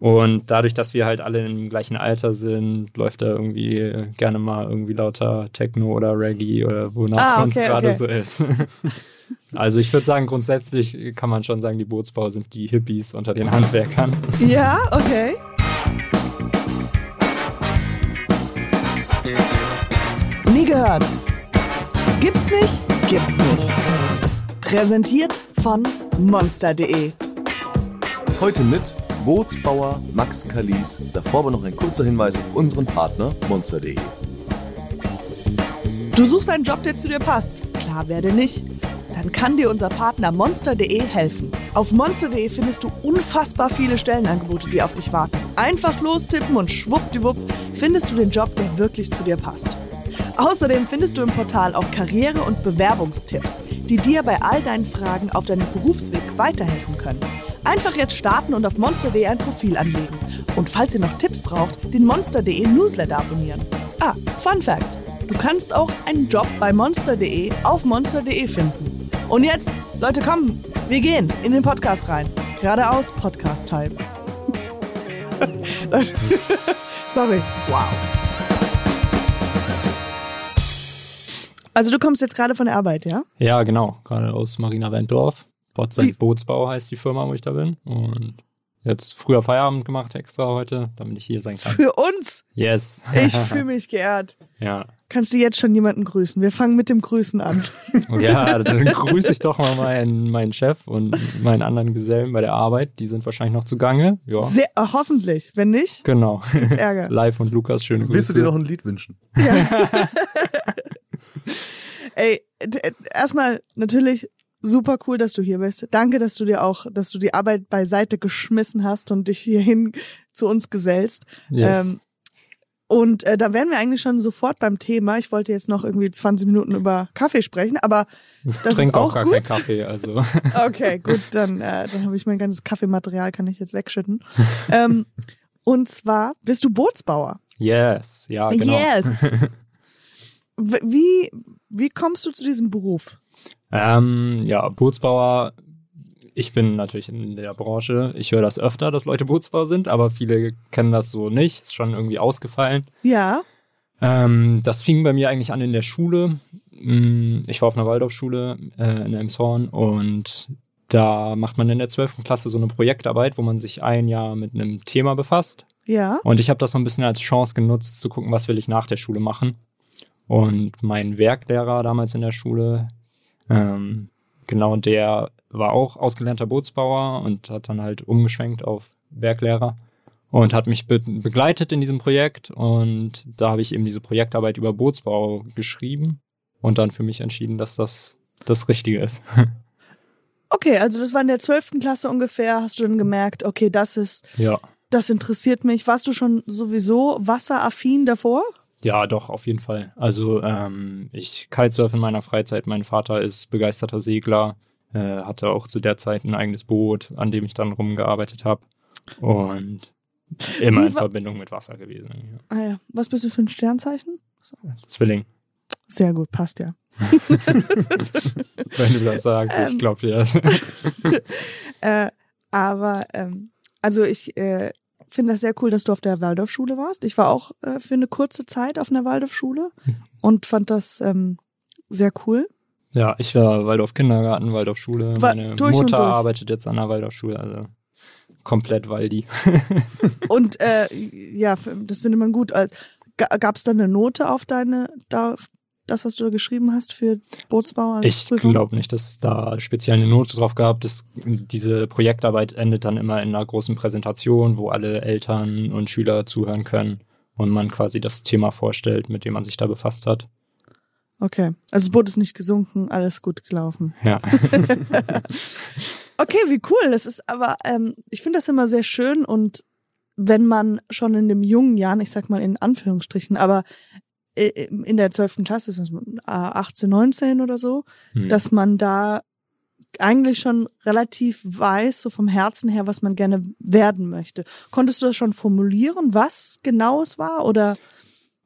Und dadurch, dass wir halt alle im gleichen Alter sind, läuft da irgendwie gerne mal irgendwie lauter Techno oder Reggae oder wonach Ah, uns okay, gerade okay. so ist. also ich würde sagen, grundsätzlich kann man schon sagen, die Bootsbauer sind die Hippies unter den Handwerkern. Ja, okay. Nie gehört. Gibt's nicht? Gibt's nicht. Präsentiert von monster.de. Heute mit Bootsbauer Max Kalis. Davor aber noch ein kurzer Hinweis auf unseren Partner monster.de. Du suchst einen Job, der zu dir passt. Klar, wer denn nicht? Dann kann dir unser Partner monster.de helfen. Auf monster.de findest du unfassbar viele Stellenangebote, die auf dich warten. Einfach lostippen und schwuppdiwupp findest du den Job, der wirklich zu dir passt. Außerdem findest du im Portal auch Karriere- und Bewerbungstipps, die dir bei all deinen Fragen auf deinem Berufsweg weiterhelfen können. Einfach jetzt starten und auf monster.de ein Profil anlegen. Und falls ihr noch Tipps braucht, den monster.de Newsletter abonnieren. Ah, Fun Fact: Du kannst auch einen Job bei monster.de auf monster.de finden. Und jetzt, Leute, kommen, wir gehen in den Podcast rein. Geradeaus Podcast-Time. Leute, Sorry. Wow. Also du kommst jetzt gerade von der Arbeit, ja? Ja, genau. Gerade aus Marina Wenddorf. Bot Wie- sein Bootsbau heißt die Firma, wo ich da bin. Und jetzt früher Feierabend gemacht extra heute, damit ich hier sein kann. Für uns. Yes. Ich fühle mich geehrt. ja. Kannst du jetzt schon jemanden grüßen? Wir fangen mit dem Grüßen an. Ja, dann grüße ich doch mal meinen, meinen Chef und meinen anderen Gesellen bei der Arbeit. Die sind wahrscheinlich noch zugange. Ja, Sehr, äh, hoffentlich. Wenn nicht, genau. gibt's Ärger. Live und Lukas, schöne Grüße. Willst du dir noch ein Lied wünschen? Ey, d- äh, erstmal natürlich super cool, dass du hier bist. Danke, dass du dir auch, dass du die Arbeit beiseite geschmissen hast und dich hierhin zu uns gesellst. Yes. Ähm, und äh, da wären wir eigentlich schon sofort beim Thema. Ich wollte jetzt noch irgendwie 20 Minuten über Kaffee sprechen, aber das Trink ist auch auch gar gut. keinen Kaffee, also. Okay, gut, dann, äh, dann habe ich mein ganzes Kaffeematerial, kann ich jetzt wegschütten. ähm, und zwar bist du Bootsbauer. Yes, ja, genau. Yes. Wie, wie kommst du zu diesem Beruf? Ähm, ja, Bootsbauer. Ich bin natürlich in der Branche. Ich höre das öfter, dass Leute Bootsbauer sind, aber viele kennen das so nicht. Ist schon irgendwie ausgefallen. Ja. Ähm, das fing bei mir eigentlich an in der Schule. Mm, Ich war auf einer Waldorfschule äh, in Elmshorn und da macht man in der 12. Klasse so eine Projektarbeit, wo man sich ein Jahr mit einem Thema befasst. Ja. Und ich habe das so ein bisschen als Chance genutzt, zu gucken, was will ich nach der Schule machen. Und mein Werklehrer damals in der Schule, ähm, genau der war auch ausgelernter Bootsbauer und hat dann halt umgeschwenkt auf Werklehrer und hat mich be begleitet in diesem Projekt. Und da habe ich eben diese Projektarbeit über Bootsbau geschrieben und dann für mich entschieden, dass das das Richtige ist. Okay, also das war in der 12. Klasse ungefähr. Hast du dann gemerkt, okay, das ist, ja. das interessiert mich. Warst du schon sowieso wasseraffin davor? Ja, doch, auf jeden Fall. Also ähm, ich kitesurfe in meiner Freizeit. Mein Vater ist begeisterter Segler, äh, hatte auch zu der Zeit ein eigenes Boot, an dem ich dann rumgearbeitet habe. Und immer Wie in Verbindung mit Wasser gewesen. Ja. Ah ja. Was bist du für ein Sternzeichen? Zwilling, Sehr gut, passt ja. wenn du das sagst. Ähm. ich glaube dir das. Äh, aber ähm, also ich äh, finde das sehr cool, dass du auf der Waldorfschule warst. Ich war auch äh, für eine kurze Zeit auf einer Waldorfschule und fand das ähm, sehr cool. ja, ich war Waldorf Kindergarten, Waldorf Schule. Meine Mutter arbeitet jetzt an der Waldorfschule, also komplett Waldi. Und äh, ja, das findet man gut. Gab es da eine Note auf deine, da, das, was du da geschrieben hast für Bootsbau? als Ich glaube nicht, dass es da speziell eine Note drauf gab. Das, diese Projektarbeit endet dann immer in einer großen Präsentation, wo alle Eltern und Schüler zuhören können und man quasi das Thema vorstellt, mit dem man sich da befasst hat. Okay, also das Boot ist nicht gesunken, alles gut gelaufen. Ja, Okay, wie cool. Das ist aber, ähm, ich finde das immer sehr schön und wenn man schon in den jungen Jahren, ich sag mal in Anführungsstrichen, aber in der 12. Klasse, ist das äh, 18, 19 oder so, Hm. dass man da eigentlich schon relativ weiß, so vom Herzen her, was man gerne werden möchte. Konntest du das schon formulieren, was genau es war? Oder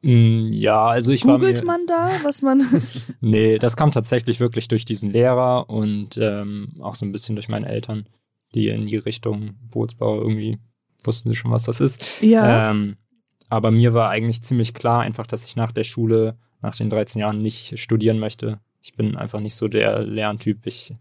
Mm, ja also ich war googelt mir, man da, was man. Nee, das kam tatsächlich wirklich durch diesen Lehrer und ähm, auch so ein bisschen durch meine Eltern, die in die Richtung Bootsbau irgendwie wussten sie schon, was das ist. Ja. Ähm, aber mir war eigentlich ziemlich klar, einfach, dass ich nach der Schule, nach den 13 Jahren nicht studieren möchte. Ich bin einfach nicht so der Lerntyp. Ich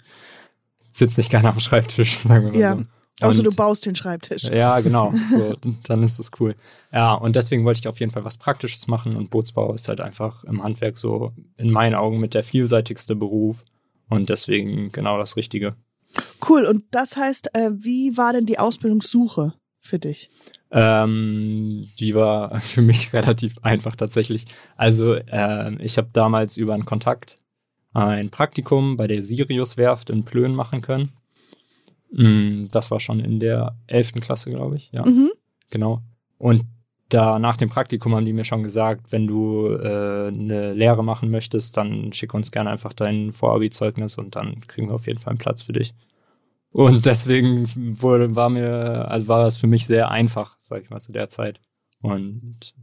sitze nicht gerne am Schreibtisch, sagen wir mal Ja. so. Außer du baust den Schreibtisch. ja, genau. So, dann ist das cool. Ja, und deswegen wollte ich auf jeden Fall was Praktisches machen und Bootsbau ist halt einfach im Handwerk so in meinen Augen mit der vielseitigste Beruf und deswegen genau das Richtige. Cool. Und das heißt, äh, wie war denn die Ausbildungssuche für dich? Ähm, die war für mich relativ einfach tatsächlich. Also äh, ich habe damals über einen Kontakt ein Praktikum bei der Sirius Werft in Plön machen können. Mm, Das war schon in der 11. Klasse, glaube ich. Ja. Mhm. Genau. Und da nach dem Praktikum haben die mir schon gesagt, wenn du äh, eine Lehre machen möchtest, dann schick uns gerne einfach dein Vorabi-Zeugnis und dann kriegen wir auf jeden Fall einen Platz für dich. Und deswegen wurde, war mir, also war das für mich sehr einfach, sag ich mal, zu der Zeit. Und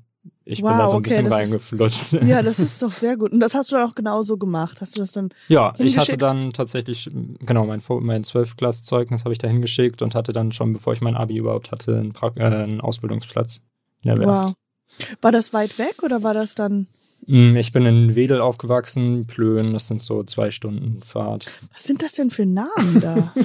ich bin Wow, da so ein okay, bisschen das ist- reingeflutscht. Ja, das ist doch sehr gut. Und das hast du dann auch genauso gemacht. Hast du das dann? Ja, ich hatte dann tatsächlich, genau, mein, mein 12-Klass-Zeugnis habe ich da hingeschickt und hatte dann schon, bevor ich mein Abi überhaupt hatte, einen, pra äh, einen Ausbildungsplatz in der Werft. Wow. War das weit weg oder war das dann? Mm, Ich bin in Wedel aufgewachsen, Plön, das sind so zwei Stunden Fahrt. Was sind das denn für Namen da?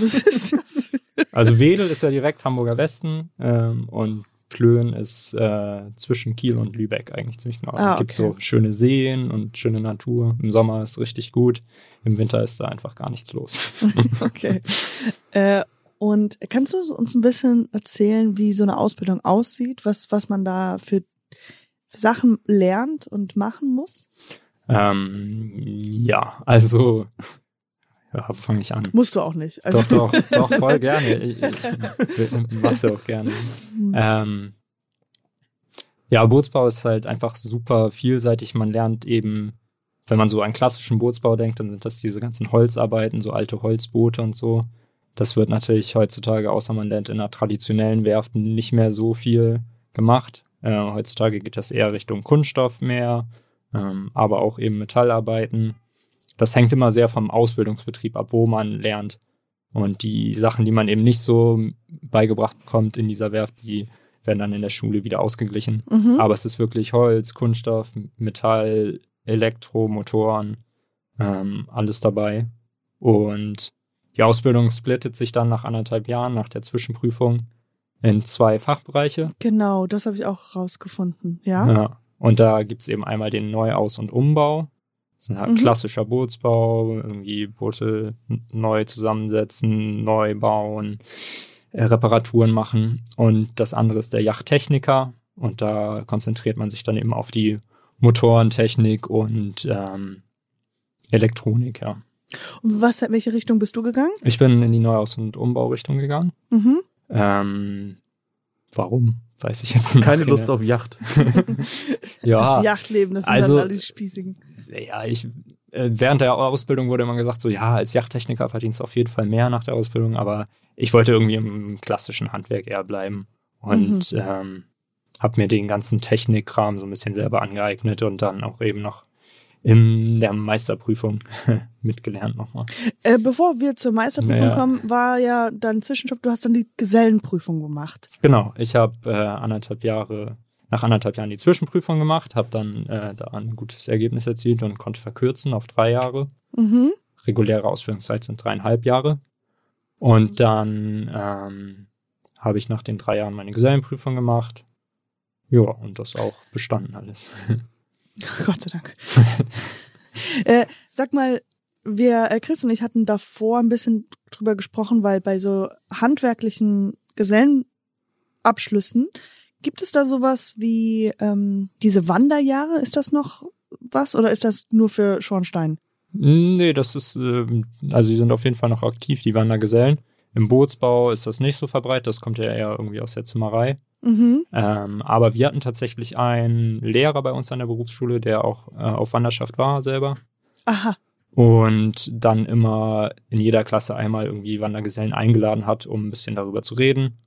Also Wedel ist ja direkt Hamburger Westen ähm, und Plön ist äh, zwischen Kiel und Lübeck eigentlich ziemlich genau. Ah, Es gibt okay. so schöne Seen und schöne Natur. Im Sommer ist richtig gut, im Winter ist da einfach gar nichts los. Okay. Äh, und kannst du uns ein bisschen erzählen, wie so eine Ausbildung aussieht, was, was man da für Sachen lernt und machen muss? Ähm, ja, also ja, fange ich an. Musst du auch nicht. Also, Doch, doch, doch, voll gerne. Ich, ich mach's ja auch gerne. Ähm, ja, Bootsbau ist halt einfach super vielseitig. Man lernt eben, wenn man so an klassischen Bootsbau denkt, dann sind das diese ganzen Holzarbeiten, so alte Holzboote und so. Das wird natürlich heutzutage, außer man lernt in einer traditionellen Werft, nicht mehr so viel gemacht. Äh, heutzutage geht das eher Richtung Kunststoff mehr, ähm, aber auch eben Metallarbeiten. Das hängt immer sehr vom Ausbildungsbetrieb ab, wo man lernt. Und die Sachen, die man eben nicht so beigebracht bekommt in dieser Werft, die werden dann in der Schule wieder ausgeglichen. mhm. Aber es ist wirklich Holz, Kunststoff, Metall, Elektro, Motoren, ähm, alles dabei. Und die Ausbildung splittet sich dann nach anderthalb Jahren, nach der Zwischenprüfung, in zwei Fachbereiche. Genau, das habe ich auch rausgefunden. Ja. Ja. Und da gibt's eben einmal den Neuaus- und Umbau. Das ist halt Mhm. klassischer Bootsbau, irgendwie Boote neu zusammensetzen, neu bauen, äh, Reparaturen machen. Und das andere ist der Yachttechniker. Und da konzentriert man sich dann eben auf die Motorentechnik und ähm, Elektronik, ja. Und was, in welche Richtung bist du gegangen? Ich bin in die Neuaus- und Umbaurichtung gegangen. Mhm. Ähm, warum? Weiß ich jetzt nicht. Keine Lust auf Yacht. ja. Das Jachtleben, das sind also- dann alle die Spießigen. ja, ich, äh, während der Ausbildung wurde immer gesagt, so, ja, als Yachttechniker verdienst du auf jeden Fall mehr nach der Ausbildung, aber ich wollte irgendwie im klassischen Handwerk eher bleiben und ähm, habe mir den ganzen Technikkram so ein bisschen selber angeeignet und dann auch eben noch in der Meisterprüfung mitgelernt nochmal. Äh, bevor wir zur Meisterprüfung Naja. kommen, war ja dein Zwischenstopp, du hast dann die Gesellenprüfung gemacht. Genau, ich habe äh, anderthalb Jahre, nach anderthalb Jahren die Zwischenprüfung gemacht, habe dann äh, da ein gutes Ergebnis erzielt und konnte verkürzen auf drei Jahre. Mhm. reguläre Ausbildungszeit sind dreieinhalb Jahre. Und dann ähm, habe ich nach den drei Jahren meine Gesellenprüfung gemacht. Ja, und das auch bestanden alles. Gott sei Dank. äh, sag mal, wir, äh, Chris und ich hatten davor ein bisschen drüber gesprochen, weil bei so handwerklichen Gesellenabschlüssen gibt es da sowas wie ähm, diese Wanderjahre? Ist das noch was oder ist das nur für Schornstein? Nee, das ist, ähm, also die sind auf jeden Fall noch aktiv, die Wandergesellen. Im Bootsbau ist das nicht so verbreitet, das kommt ja eher irgendwie aus der Zimmerei. Mhm. Ähm, aber wir hatten tatsächlich einen Lehrer bei uns an der Berufsschule, der auch äh, auf Wanderschaft war selber. Aha. und dann immer in jeder Klasse einmal irgendwie Wandergesellen eingeladen hat, um ein bisschen darüber zu reden.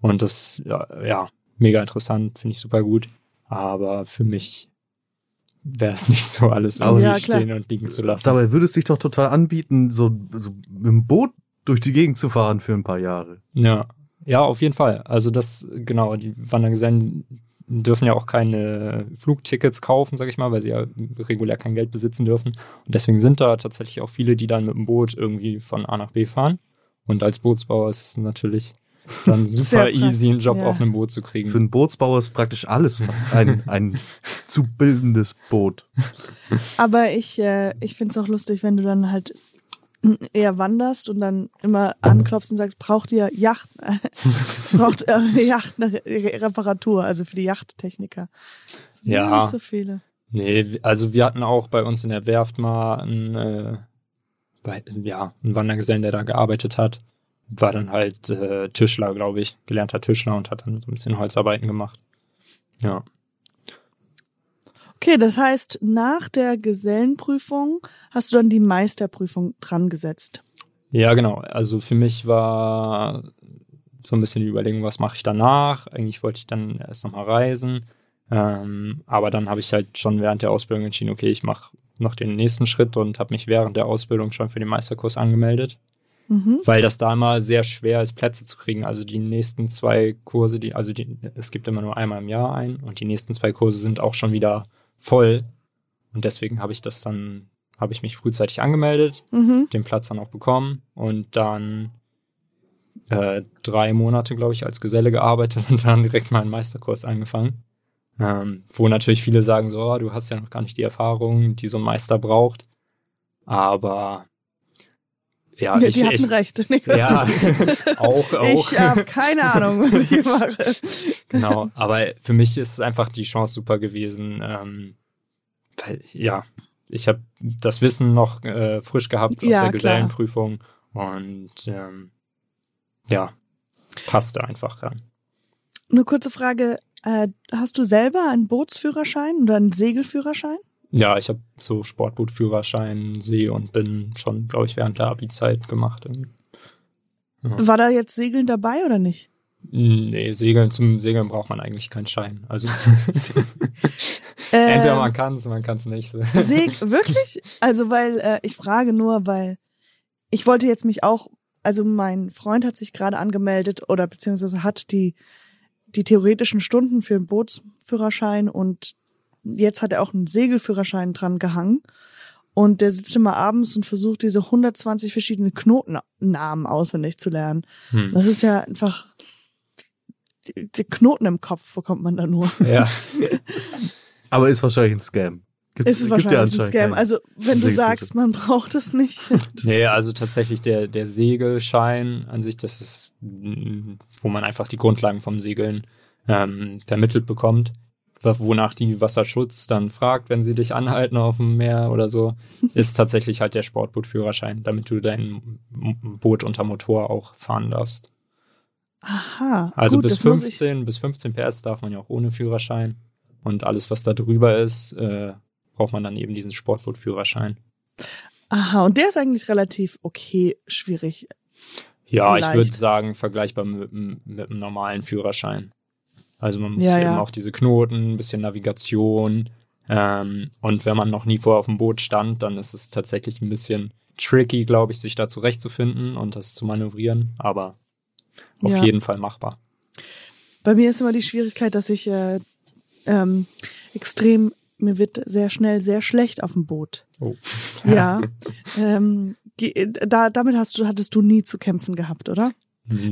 Und das, ja, ja mega interessant, finde ich super gut. Aber für mich wäre es nicht so, alles irgendwie Ja, stehen und liegen zu lassen. Dabei würde es sich doch total anbieten, so, so mit dem Boot durch die Gegend zu fahren für ein paar Jahre. Ja, Ja, auf jeden Fall. Also das, genau, die Wandergesellen dürfen ja auch keine Flugtickets kaufen, sag ich mal, weil sie ja regulär kein Geld besitzen dürfen. Und deswegen sind da tatsächlich auch viele, die dann mit dem Boot irgendwie von A nach B fahren. Und als Bootsbauer ist es natürlich dann super easy, einen Job ja. auf einem Boot zu kriegen. Für einen Bootsbauer ist praktisch alles fast ein, ein zu bildendes Boot. Aber ich, äh, ich finde es auch lustig, wenn du dann halt eher wanderst und dann immer anklopfst und sagst, braucht ihr Yacht, braucht eure Yacht eine Reparatur, also für die Yachttechniker. Ja. Nicht so viele. Nee, also wir hatten auch bei uns in der Werft mal einen, äh, bei, ja, einen Wandergesellen, der da gearbeitet hat. War dann halt äh, Tischler, glaube ich, gelernter Tischler und hat dann so ein bisschen Holzarbeiten gemacht. Ja. Okay, das heißt, nach der Gesellenprüfung hast du dann die Meisterprüfung dran gesetzt. Ja, genau. Also für mich war so ein bisschen die Überlegung, was mache ich danach? Eigentlich wollte ich dann erst nochmal reisen. Ähm, aber dann habe ich halt schon während der Ausbildung entschieden, okay, ich mache noch den nächsten Schritt und habe mich während der Ausbildung schon für den Meisterkurs angemeldet. Mhm. Weil das da immer sehr schwer ist, Plätze zu kriegen. Also die nächsten zwei Kurse, die, also die, es gibt immer nur einmal im Jahr ein und die nächsten zwei Kurse sind auch schon wieder voll. Und deswegen habe ich das dann, habe ich mich frühzeitig angemeldet, mhm. den Platz dann auch bekommen und dann äh, drei Monate, glaube ich, als Geselle gearbeitet und dann direkt meinen Meisterkurs angefangen. Ähm, wo natürlich viele sagen so, oh, du hast ja noch gar nicht die Erfahrung, die so ein Meister braucht. Aber ja, ja ich, die hatten ich, recht. Ja, auch, auch. Ich habe keine Ahnung, was ich hier mache. Genau, aber für mich ist einfach die Chance super gewesen, ähm, weil, ja, ich habe das Wissen noch äh, frisch gehabt aus ja, der Gesellenprüfung und ähm, ja, passte einfach ran. Nur kurze Frage, äh, hast du selber einen Bootsführerschein oder einen Segelführerschein? Ja, ich habe so Sportbootführerschein, See und bin schon, glaube ich, während der Abi-Zeit gemacht. Ja. War da jetzt Segeln dabei oder nicht? Nee, Segeln, zum Segeln braucht man eigentlich keinen Schein. Also entweder man kann es, man kann es nicht. Seg wirklich? Also weil äh, ich frage nur, weil ich wollte jetzt mich auch, also mein Freund hat sich gerade angemeldet oder beziehungsweise hat die die theoretischen Stunden für den Bootsführerschein und jetzt hat er auch einen Segelführerschein dran gehangen. Und der sitzt immer abends und versucht, diese 120 verschiedenen Knotennamen auswendig zu lernen. Hm. Das ist ja einfach die, die Knoten im Kopf bekommt man da nur. Ja. Aber ist wahrscheinlich ein Scam. Gibt, ist es wahrscheinlich ja ein Scam. Also wenn du sagst, man braucht es nicht. nee, also tatsächlich der, der Segelschein an sich, das ist, wo man einfach die Grundlagen vom Segeln ähm, vermittelt bekommt wonach die Wasserschutz dann fragt, wenn sie dich anhalten auf dem Meer oder so, ist tatsächlich halt der Sportbootführerschein, damit du dein Boot unter Motor auch fahren darfst. Aha. Also gut, bis 15, bis 15 PS darf man ja auch ohne Führerschein. Und alles, was da drüber ist, äh, braucht man dann eben diesen Sportbootführerschein. Aha, und der ist eigentlich relativ okay, schwierig. Ja, leicht. ich würde sagen, vergleichbar mit, mit einem normalen Führerschein. Also man muss ja, eben ja. auch diese Knoten, ein bisschen Navigation. Ähm, und wenn man noch nie vorher auf dem Boot stand, dann ist es tatsächlich ein bisschen tricky, glaube ich, sich da zurechtzufinden und das zu manövrieren. Aber auf ja. jeden Fall machbar. Bei mir ist immer die Schwierigkeit, dass ich äh, ähm, extrem, mir wird sehr schnell sehr schlecht auf dem Boot. Oh. Ja. ähm, die, da, damit hast du, hattest du nie zu kämpfen gehabt, oder?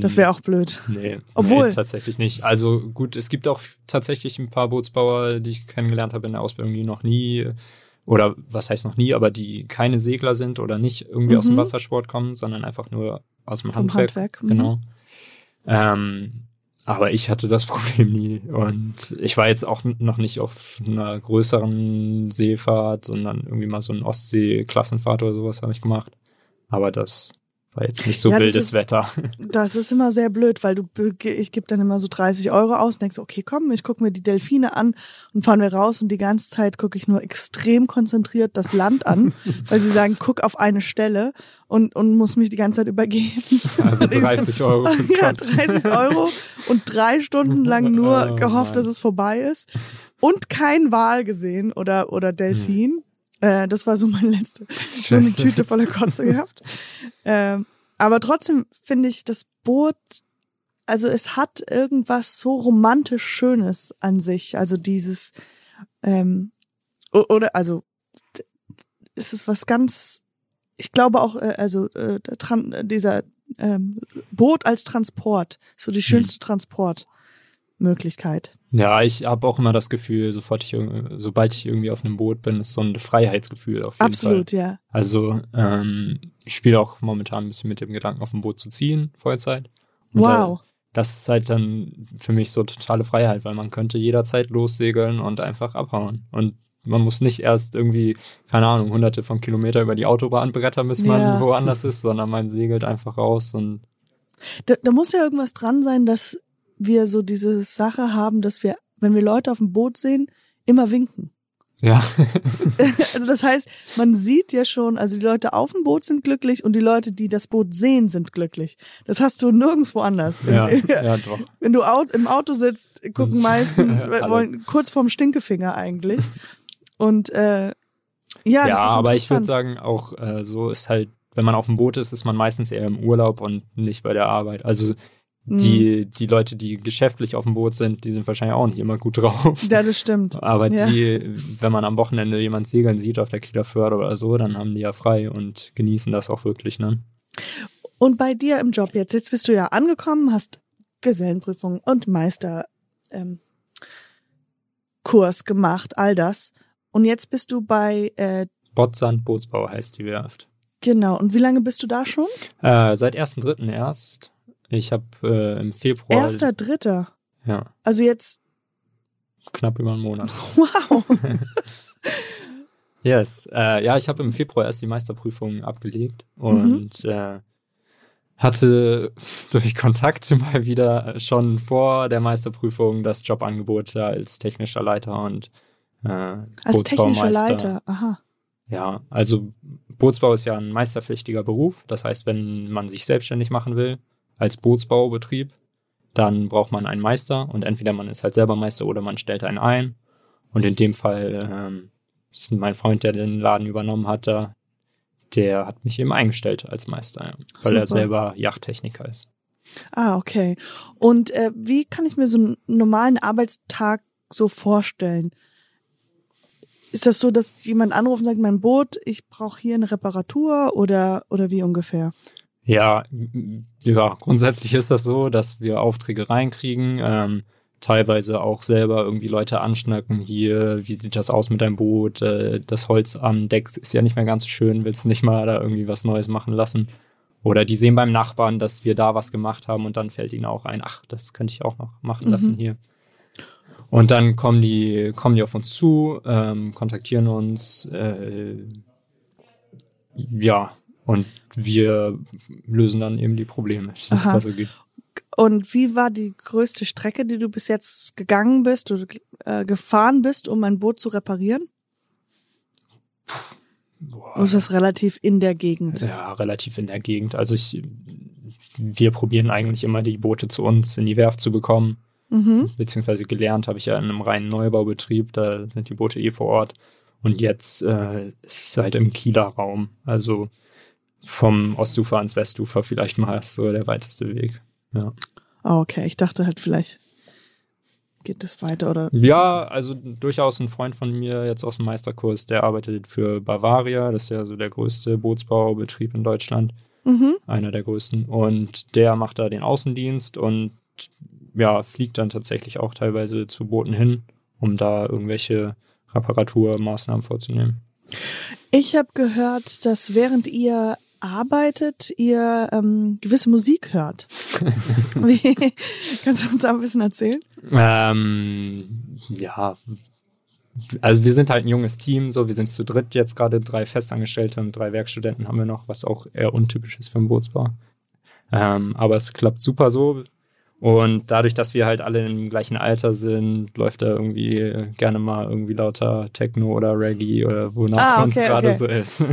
Das wäre auch blöd. Nee, Obwohl. Nee, tatsächlich nicht. Also gut, es gibt auch tatsächlich ein paar Bootsbauer, die ich kennengelernt habe in der Ausbildung, die noch nie, oder was heißt noch nie, aber die keine Segler sind oder nicht irgendwie mhm. aus dem mhm. Wassersport kommen, sondern einfach nur aus dem Vom Handwerk. Handwerk. Mhm. Genau. Ähm, aber ich hatte das Problem nie. Und ich war jetzt auch noch nicht auf einer größeren Seefahrt, sondern irgendwie mal so eine Ostsee-Klassenfahrt oder sowas habe ich gemacht. Aber das war jetzt nicht so ja, wildes ist, Wetter. Das ist immer sehr blöd, weil du ich gebe dann immer so 30 Euro aus und denk so, okay, komm, ich gucke mir die Delfine an und fahren wir raus und die ganze Zeit gucke ich nur extrem konzentriert das Land an, weil sie sagen, guck auf eine Stelle und, und muss mich die ganze Zeit übergeben. Also 30 Euro. ja, 30 Euro und drei Stunden lang nur oh, gehofft, Mann. dass es vorbei ist und kein Wal gesehen oder, oder Delfin. Hm. Äh, das war so meine letzte. Schon eine Tüte voller Kotze gehabt. Ähm, aber trotzdem finde ich das Boot also es hat irgendwas so romantisch Schönes an sich. Also dieses, ähm, oder, also es ist was ganz, ich glaube auch, äh, also äh, dieser ähm, Boot als Transport, so die schönste Transportmöglichkeit. Ja, ich habe auch immer das Gefühl, sofort ich, sobald ich irgendwie auf einem Boot bin, ist so ein Freiheitsgefühl auf jeden Absolut, Fall. ja. Also ähm, ich spiele auch momentan ein bisschen mit dem Gedanken, auf ein Boot zu ziehen, Vollzeit. Und Wow. Da, das ist halt dann für mich so totale Freiheit, weil man könnte jederzeit lossegeln und einfach abhauen. Und man muss nicht erst irgendwie, keine Ahnung, hunderte von Kilometer über die Autobahn brettern, bis man Ja. woanders ist, sondern man segelt einfach raus und Da, da muss ja irgendwas dran sein, dass wir so diese Sache haben, dass wir, wenn wir Leute auf dem Boot sehen, immer winken. ja. Also das heißt, man sieht ja schon, also die Leute auf dem Boot sind glücklich und die Leute, die das Boot sehen, sind glücklich. Das hast du nirgendwo anders. ja, ja, doch. Wenn du im Auto sitzt, gucken meisten, wollen kurz vorm Stinkefinger eigentlich. Und äh, ja, Ja, das ist aber ich würde sagen, auch äh, so ist halt, wenn man auf dem Boot ist, ist man meistens eher im Urlaub und nicht bei der Arbeit. Also. Die, die Leute, die geschäftlich auf dem Boot sind, die sind wahrscheinlich auch nicht immer gut drauf. Ja, das stimmt. Aber Ja. die, wenn man am Wochenende jemand segeln sieht auf der Kieler Förde oder so, dann haben die ja frei und genießen das auch wirklich, ne? Und bei dir im Job jetzt, jetzt bist du ja angekommen, hast Gesellenprüfung und Meister ähm, Kurs gemacht, all das. Und jetzt bist du bei, äh, Bottsand Bootsbau heißt die Werft. genau, und wie lange bist du da schon? Äh, seit 1.3. erst. Ich habe äh, im Februar. Erster, dritter. Ja, Also jetzt, knapp über einen Monat. wow. Yes. Äh, ja, ich habe im Februar erst die Meisterprüfung abgelegt und äh, hatte durch Kontakte mal wieder schon vor der Meisterprüfung das Jobangebot da als technischer Leiter und äh, Als technischer. Leiter, aha. Ja, also Bootsbau ist ja ein meisterpflichtiger Beruf. Das heißt, wenn man sich selbstständig machen will als Bootsbaubetrieb, dann braucht man einen Meister und entweder man ist halt selber Meister oder man stellt einen ein. Und in dem Fall ähm, ist mein Freund, der den Laden übernommen hat, da, der hat mich eben eingestellt als Meister, ja, weil er Super. selber Yachttechniker ist. Ah, okay. Und äh, wie kann ich mir so einen normalen Arbeitstag so vorstellen? Ist das so, dass jemand anruft und sagt, mein Boot, ich brauche hier eine Reparatur oder oder wie ungefähr? Ja, ja, grundsätzlich ist das so, dass wir Aufträge reinkriegen, ähm, teilweise auch selber irgendwie Leute anschnacken, hier, wie sieht das aus mit deinem Boot, äh, das Holz am Deck ist ja nicht mehr ganz so schön, willst du nicht mal da irgendwie was Neues machen lassen? Oder die sehen beim Nachbarn, dass wir da was gemacht haben und dann fällt ihnen auch ein, ach, das könnte ich auch noch machen lassen hier. Und dann kommen die, kommen die auf uns zu, ähm, kontaktieren uns, äh, ja, und wir lösen dann eben die Probleme, die es da so gibt. Und wie war die größte Strecke, die du bis jetzt gegangen bist oder äh, gefahren bist, um ein Boot zu reparieren? Boah. Ist das relativ in der Gegend? Ja, relativ in der Gegend. Also ich, wir probieren eigentlich immer die Boote zu uns in die Werft zu bekommen. Mhm. Beziehungsweise gelernt habe ich ja in einem reinen Neubaubetrieb, da sind die Boote eh vor Ort. Und jetzt äh, ist es halt im Kieler Raum. Also vom Ostufer ans Westufer vielleicht mal ist so der weiteste Weg. Ja. Ah, okay, ich dachte halt vielleicht geht es weiter oder Ja, also durchaus ein Freund von mir jetzt aus dem Meisterkurs, der arbeitet für Bavaria, das ist ja so der größte Bootsbaubetrieb in Deutschland, mhm. einer der größten. Und der macht da den Außendienst und ja, fliegt dann tatsächlich auch teilweise zu Booten hin, um da irgendwelche Reparaturmaßnahmen vorzunehmen. Ich habe gehört, dass während ihr arbeitet, ihr ähm, gewisse Musik hört. Wie, kannst du uns da ein bisschen erzählen? Ähm, ja, also wir sind halt ein junges Team, so wir sind zu dritt jetzt gerade drei Festangestellte und drei Werkstudenten haben wir noch, was auch eher untypisch ist für einen Bootsbau. Ähm, aber es klappt super so. Und dadurch, dass wir halt alle im gleichen Alter sind, läuft da irgendwie gerne mal irgendwie lauter Techno oder Reggae oder wonach Ah, uns okay, gerade okay. so ist.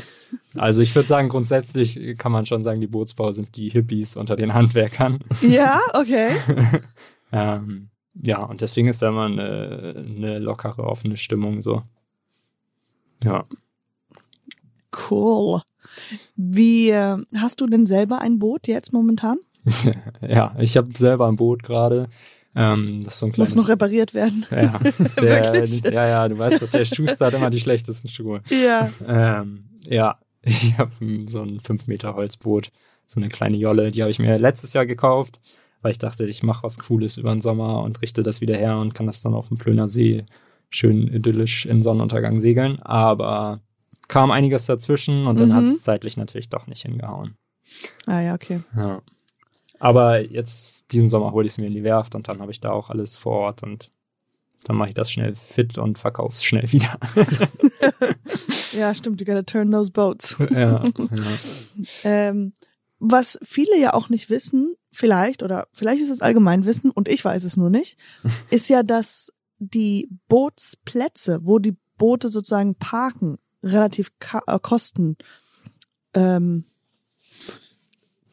also ich würde sagen, grundsätzlich kann man schon sagen, die Bootsbau sind die Hippies unter den Handwerkern. Ja, okay. Ähm, ja, und deswegen ist da immer eine, eine lockere, offene Stimmung so. Ja. Cool. Wie äh, hast du denn selber ein Boot jetzt momentan? ja, ich habe selber ein Boot gerade. Ähm, das ist so ein kleines, Muss noch repariert werden. ja, der, Wirklich? ja, ja, du weißt doch, der Schuster hat immer die schlechtesten Schuhe. Ja. Ähm, ja, ich habe so ein 5 Meter Holzboot, so eine kleine Jolle, die habe ich mir letztes Jahr gekauft, weil ich dachte, ich mache was Cooles über den Sommer und richte das wieder her und kann das dann auf dem Plöner See schön idyllisch im Sonnenuntergang segeln. Aber kam einiges dazwischen und dann Mhm. hat es zeitlich natürlich doch nicht hingehauen. Ah ja, okay. Ja. Aber jetzt diesen Sommer hole ich es mir in die Werft und dann habe ich da auch alles vor Ort und dann mache ich das schnell fit und verkaufe es schnell wieder. Ja, stimmt. You gotta turn those boats. ja, ja. Ähm, was viele ja auch nicht wissen, vielleicht, oder vielleicht ist es allgemein wissen, und ich weiß es nur nicht, ist ja, dass die Bootsplätze, wo die Boote sozusagen parken, relativ äh, kosten, ähm,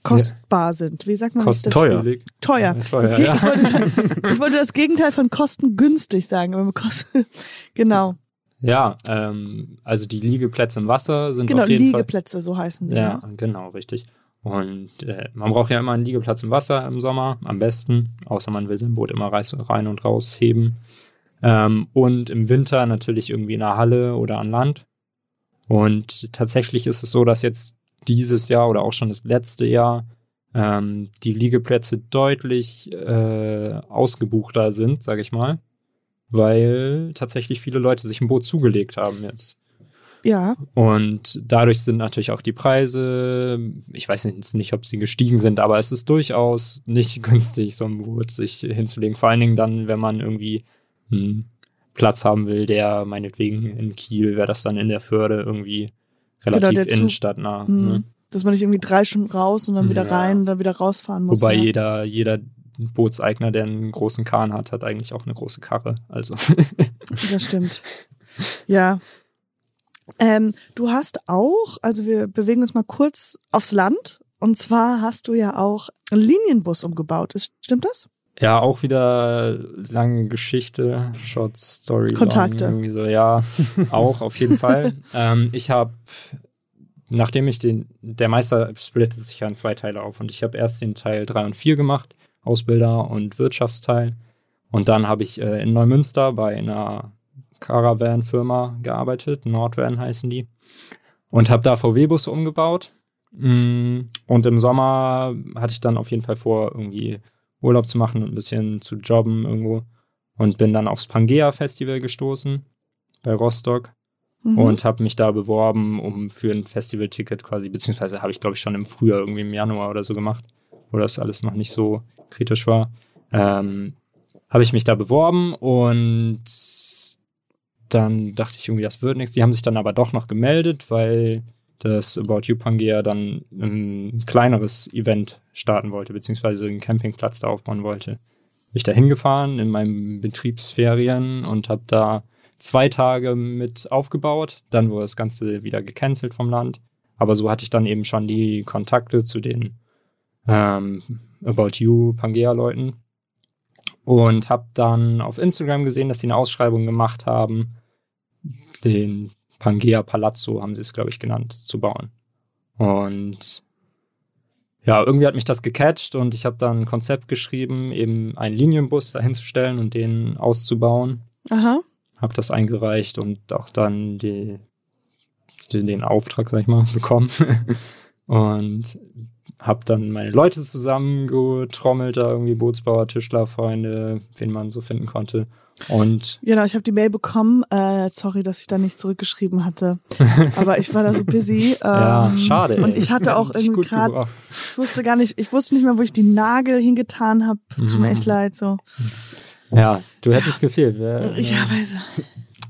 kostbar sind. Wie sagt man Kosten das? Teuer. billig. Teuer. Ja, teuer, das ja. ich, wollte sagen, ich wollte das Gegenteil von kostengünstig sagen. aber kost genau, Ja, ähm, also die Liegeplätze im Wasser sind genau, auf jeden Liegeplätze, so heißen Fall. sie. Ja, genau, richtig. Und äh, man braucht ja immer einen Liegeplatz im Wasser im Sommer, am besten, außer man will sein Boot immer rein und raus heben. Ähm, und im Winter natürlich irgendwie in der Halle oder an Land. Und tatsächlich ist es so, dass jetzt dieses Jahr oder auch schon das letzte Jahr ähm, die Liegeplätze deutlich äh, ausgebuchter sind, sage ich mal, weil tatsächlich viele Leute sich ein Boot zugelegt haben jetzt. Ja, Und dadurch sind natürlich auch die Preise, ich weiß jetzt nicht, ob sie gestiegen sind, aber es ist durchaus nicht günstig, so ein Boot sich hinzulegen. Vor allen Dingen dann, wenn man irgendwie einen Platz haben will, der meinetwegen in Kiel wäre das dann in der Förde irgendwie relativ Genau, der Zug- innenstadtnah. hm. Ne? dass man nicht irgendwie drei Stunden raus und dann wieder Ja. rein und dann wieder rausfahren muss. Wobei ja. jeder, jeder Bootseigner, der einen großen Kahn hat, hat eigentlich auch eine große Karre. Also Das stimmt. Ja. Ähm, du hast auch, also wir bewegen uns mal kurz aufs Land. Und zwar hast du ja auch einen Linienbus umgebaut. Ist, stimmt das? Ja, auch wieder lange Geschichte, Short Story. long, Kontakte. Irgendwie so, ja, auch auf jeden Fall. Ähm, ich habe, nachdem ich den, der Meister splittet sich ja in zwei Teile auf und ich habe erst den Teil drei und vier gemacht, Ausbilder und Wirtschaftsteil. Und dann habe ich äh, in Neumünster bei einer Caravan-Firma gearbeitet, Nordvan heißen die, und habe da VW-Busse umgebaut. Mm, Und im Sommer hatte ich dann auf jeden Fall vor, irgendwie Urlaub zu machen und ein bisschen zu jobben irgendwo. Und bin dann aufs Pangea-Festival gestoßen bei Rostock Mhm. und habe mich da beworben, um für ein Festivalticket quasi, beziehungsweise habe ich glaube ich schon im Frühjahr, irgendwie im Januar oder so gemacht, wo das alles noch nicht so kritisch war. Ähm, habe ich mich da beworben und dann dachte ich irgendwie, das wird nichts. Die haben sich dann aber doch noch gemeldet, weil das About You Pangea dann ein kleineres Event starten wollte, beziehungsweise einen Campingplatz da aufbauen wollte. Bin ich da hingefahren in meinen Betriebsferien und habe da zwei Tage mit aufgebaut. Dann wurde das Ganze wieder gecancelt vom Land. Aber so hatte ich dann eben schon die Kontakte zu den ähm, About You Pangea-Leuten und habe dann auf Instagram gesehen, dass sie eine Ausschreibung gemacht haben, den Pangea Palazzo haben sie es, glaube ich, genannt, zu bauen. Und ja, irgendwie hat mich das gecatcht und ich habe dann ein Konzept geschrieben, eben einen Linienbus dahinzustellen und den auszubauen. Aha. Habe das eingereicht und auch dann die, den, den Auftrag, sag ich mal, bekommen. und habe dann meine Leute zusammengetrommelt, da irgendwie Bootsbauer, Tischler, Freunde, wen man so finden konnte. Und Genau, ich habe die Mail bekommen. Äh, sorry, dass ich da nicht zurückgeschrieben hatte. Aber ich war da so busy. Ähm, ja, schade. Und ich hatte auch irgendwie gerade, ich wusste gar nicht, ich wusste nicht mehr, wo ich die Nagel hingetan habe. Tut mir Mhm. echt leid. So. Ja, du hättest gefehlt. Wär, Ja, weiß.